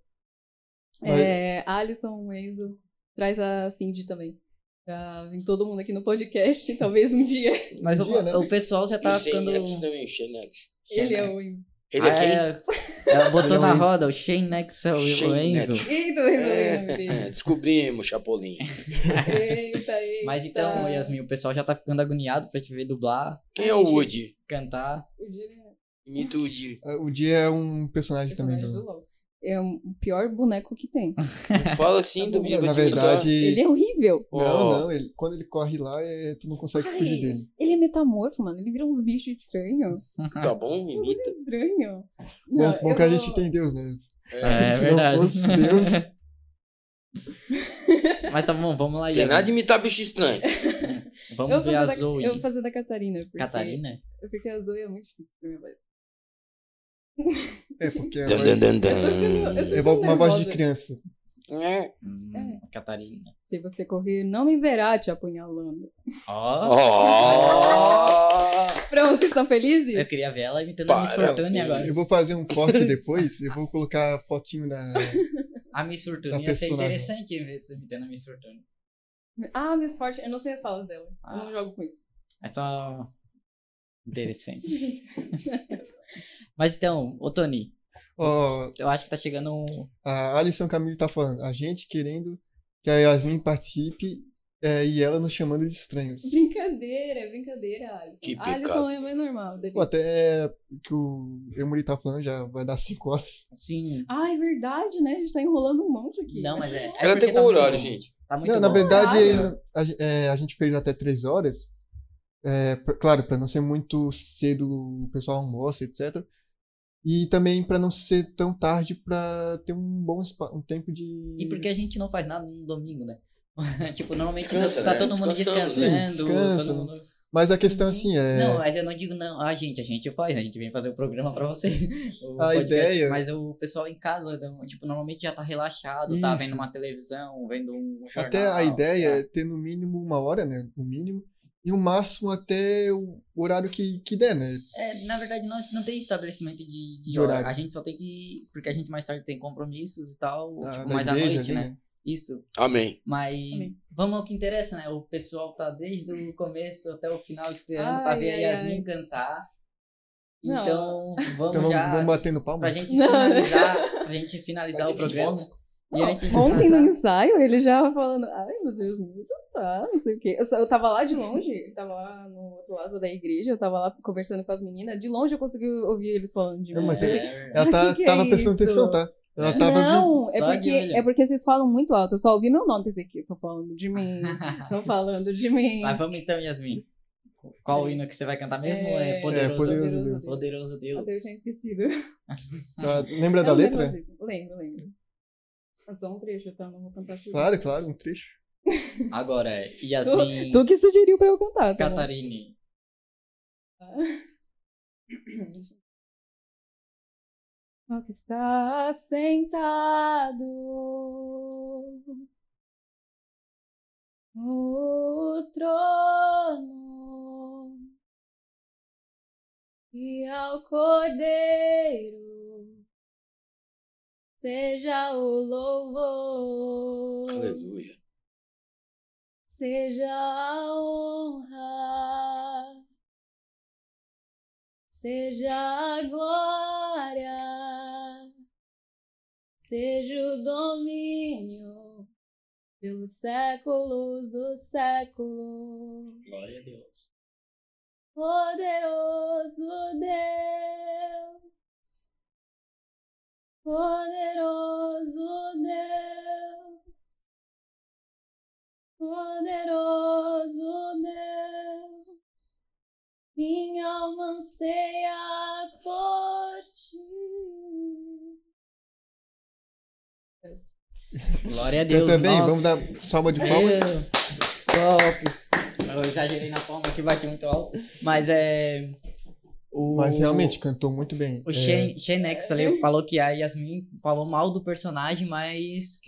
É, Alisson, Enzo, traz a Cindy também. Pra vir todo mundo aqui no podcast, [laughs] talvez um dia. Mas o, dia, né? o pessoal já o ficando. Xenex também, o Xenex. Ele é o Enzo. Ele é Ah, quem? é, é, botou é na roda o Shane Nex, o, o Enzo. Nex. Eita, É, dele. descobrimos, Chapolin. Eita, [laughs] eita. Mas então, Yasmin, o pessoal já tá ficando agoniado pra te ver dublar, Quem é o Woody? cantar. O dia é Imita o Woody. Ah, O Dia é um personagem também personagem do do. LoL. É o pior boneco que tem. [laughs] Fala assim do Bibi Na verdade, Ele é horrível. não, não, ele, quando ele corre lá, é, tu não consegue Ai, fugir dele. Ele é metamorfo, mano. Ele vira uns bichos estranhos. Tá bom, É muito imita. estranho. Bom, Não, bom que a gente tem Deus, né? É, Se verdade. não fosse Deus, [laughs] Mas tá bom, vamos lá, Tem nada de imitar bicho estranho. Vamos ver a fazer da, Zoe. eu vou fazer da Catarina. Porque, Catarina? Porque a Zoe é muito difícil pra minha voz. É porque é Eu eu tô dan. é uma- voz de criança. É. Hum, É. Catarina. Se você correr, não me verá te apunhalando. Ó. Ó. Pronto, estão felizes? Eu queria ver ela imitando a Miss. Fortune agora. Eu vou fazer um corte depois, eu vou colocar a fotinho na. A Miss Fortune Da ia ser interessante em vez de você imitando a Miss Fortune. Ah, Miss Forte, eu não sei as falas dela. Eu Ah. não jogo com isso. É só. Interessante. [laughs] Mas então, ô Tony, Ó, eu acho que tá chegando um. a Alison Camille tá falando, a gente querendo que a Yasmin participe é, e ela nos chamando de estranhos. Brincadeira, brincadeira, Alisson. Que A Alisson pecado. é mais normal dele. Pô, até que o Emuri tá falando já vai dar 5 horas. Sim. Ah, é verdade, né? A gente tá enrolando um monte aqui. Não, mas é. é Ela porque tem tá horário, bom. gente? Tá muito Não, na bom. verdade, Caralho. a, é, a gente fez até 3 horas. É, pra- claro, pra não ser muito cedo o pessoal almoça, etc. E também pra não ser tão tarde pra ter um bom um tempo de. E porque a gente não faz nada no domingo, né? [laughs] tipo, normalmente Descansa, tá né? todo mundo né? descansando. Sim, descansa. mundo... Mas a questão assim é. Não, mas eu não digo não, a gente, a gente faz, a gente vem fazer o programa pra você. [laughs] A ideia- Mas o pessoal em casa, não, tipo, normalmente já tá relaxado, tá Isso. vendo uma televisão, vendo um jornal. Até a ideia tá? é ter no mínimo uma hora, né? O mínimo. E o máximo até o horário que, que der, né? É, na verdade, não, não tem estabelecimento de, de De horário. A gente só tem que. Porque a gente mais tarde tem compromissos e tal, Da- tipo, mais à igreja noite, ali, né? Isso. Amém. Mas Amém. vamos ao que interessa, né? O pessoal tá desde o começo até o final esperando pra Ai, ver a ai, Yasmin ai. cantar. Não. Então, vamos Então vamos, já. vamos batendo palma. Pra gente finalizar, pra gente finalizar o programa. box? E Ontem no finalizar- ensaio, ele já falando, ai, meu Deus, muito tá, não sei o quê. Eu, tava lá de longe, ele tava lá no outro lado da igreja, eu tava lá conversando com as meninas. De longe eu consegui ouvir eles falando de Não, mim. mas é- Ela tá, Que que é tava prestando isso? atenção, tá? Ela É. tava não, é porque, é porque vocês falam muito alto. Eu só ouvi meu nome, pensei que tô falando de mim. Tô [laughs] falando de mim. Mas vamos então, Yasmin. Qual o hino que você vai cantar mesmo? É, É- Poderoso, É, Poderoso Deus. Deus. Poderoso Deus. Eu tinha esquecido. Tá, [laughs] lembra da letra? assim, Lembro, lembro. É só um trecho, tá? Não vou cantar tudo. Claro, claro, um trecho. [laughs] Agora é Yasmin Tu que sugeriu pra eu cantar, tá? Catarine. [laughs] Ó que está sentado no trono e ao Cordeiro seja o louvor, Aleluia. seja a honra, seja a glória, seja o domínio pelos séculos dos séculos. Glória a Deus. Poderoso Deus, poderoso Deus, poderoso Deus, minha alma anseia por ti. Glória a Deus. Eu também, nossa. vamos dar salva de palmas. Top. Eu exagerei na palma que bate muito alto. Mas é. O, Mas realmente cantou muito bem. O É, Shen- Shenex ali falou que a Yasmin falou mal do personagem, mas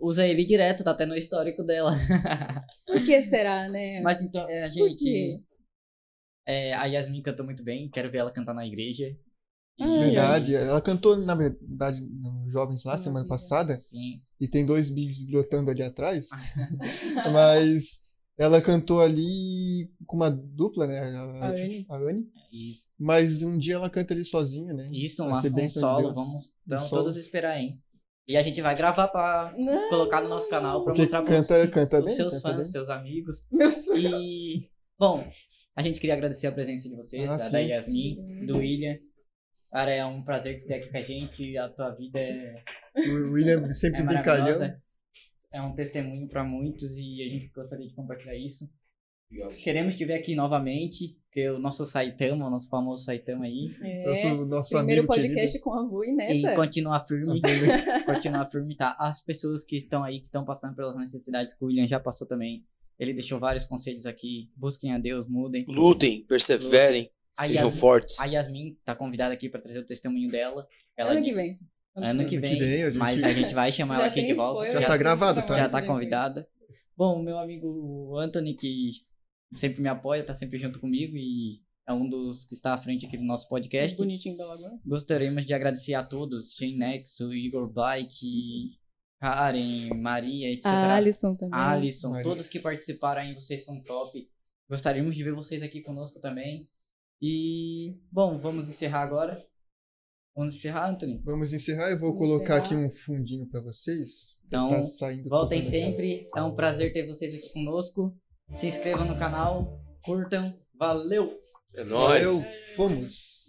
usa ele direto, tá até no histórico dela. [laughs] Por que será, né? Mas então, é, a gente. é, a Yasmin cantou muito bem, quero ver ela cantar na igreja. Ai, Verdade, ela cantou, na verdade, nos Jovens lá, semana Maravilha. passada, Sim. e tem dois bichos bilhotando ali atrás, [laughs] mas ela cantou ali com uma dupla, né, A a, Anne. a Anne, Isso. mas um dia ela canta ali sozinha, né, Isso, um, um de solo. Deus. Vamos então, solo. todos esperar, hein? E a gente vai gravar pra Não, colocar no nosso canal pra Porque mostrar pra canta- vocês, canta os bem, seus canta fãs, bem. seus amigos. meus filhos. E, bom, a gente queria agradecer a presença de vocês, Ah, a sim. da Yasmin, do William. Cara, é um prazer que você aqui com a gente. A tua vida é, O William é sempre brincalhão. É um testemunho para muitos e a gente gostaria de compartilhar isso. Obrigado. Queremos te ver aqui novamente, porque o nosso Saitama, o nosso famoso Saitama aí. É, Nosso, nosso primeiro amigo podcast com a Vu e Neta. E continuar firme. [laughs] [laughs] continuar firme, tá? As pessoas que estão aí, que estão passando pelas necessidades que o William já passou também. Ele deixou vários conselhos aqui. Busquem a Deus, mudem. Lutem, perseverem, A, sejam Yas- fortes. a Yasmin tá convidada aqui pra trazer o testemunho dela. Ela Ano que disse- vem. Ano que Ano vem, que vem, a gente- mas a gente vai chamar [laughs] ela Já aqui de volta. spoiler. Já tá gravado, tá? já tá convidada. Bom, meu amigo Anthony, que sempre me apoia, tá sempre junto comigo e é um dos que está à frente aqui do nosso podcast. Bonitinho da Lagoa. Gostaríamos de agradecer a todos, Shane Nexo, Igor Bike, Karen, Maria, etc. A Alisson também. Alisson, Maria. todos que participaram aí, vocês são top. Gostaríamos de ver vocês aqui conosco também. E, bom, vamos encerrar agora. Vamos encerrar, Anthony? Vamos encerrar. Eu vou Vamos colocar encerrar. aqui um fundinho pra vocês. Então, Tá saindo Voltem sempre. É um prazer ter vocês aqui conosco. Se inscrevam no canal, curtam. Valeu! É nóis. Valeu, fomos.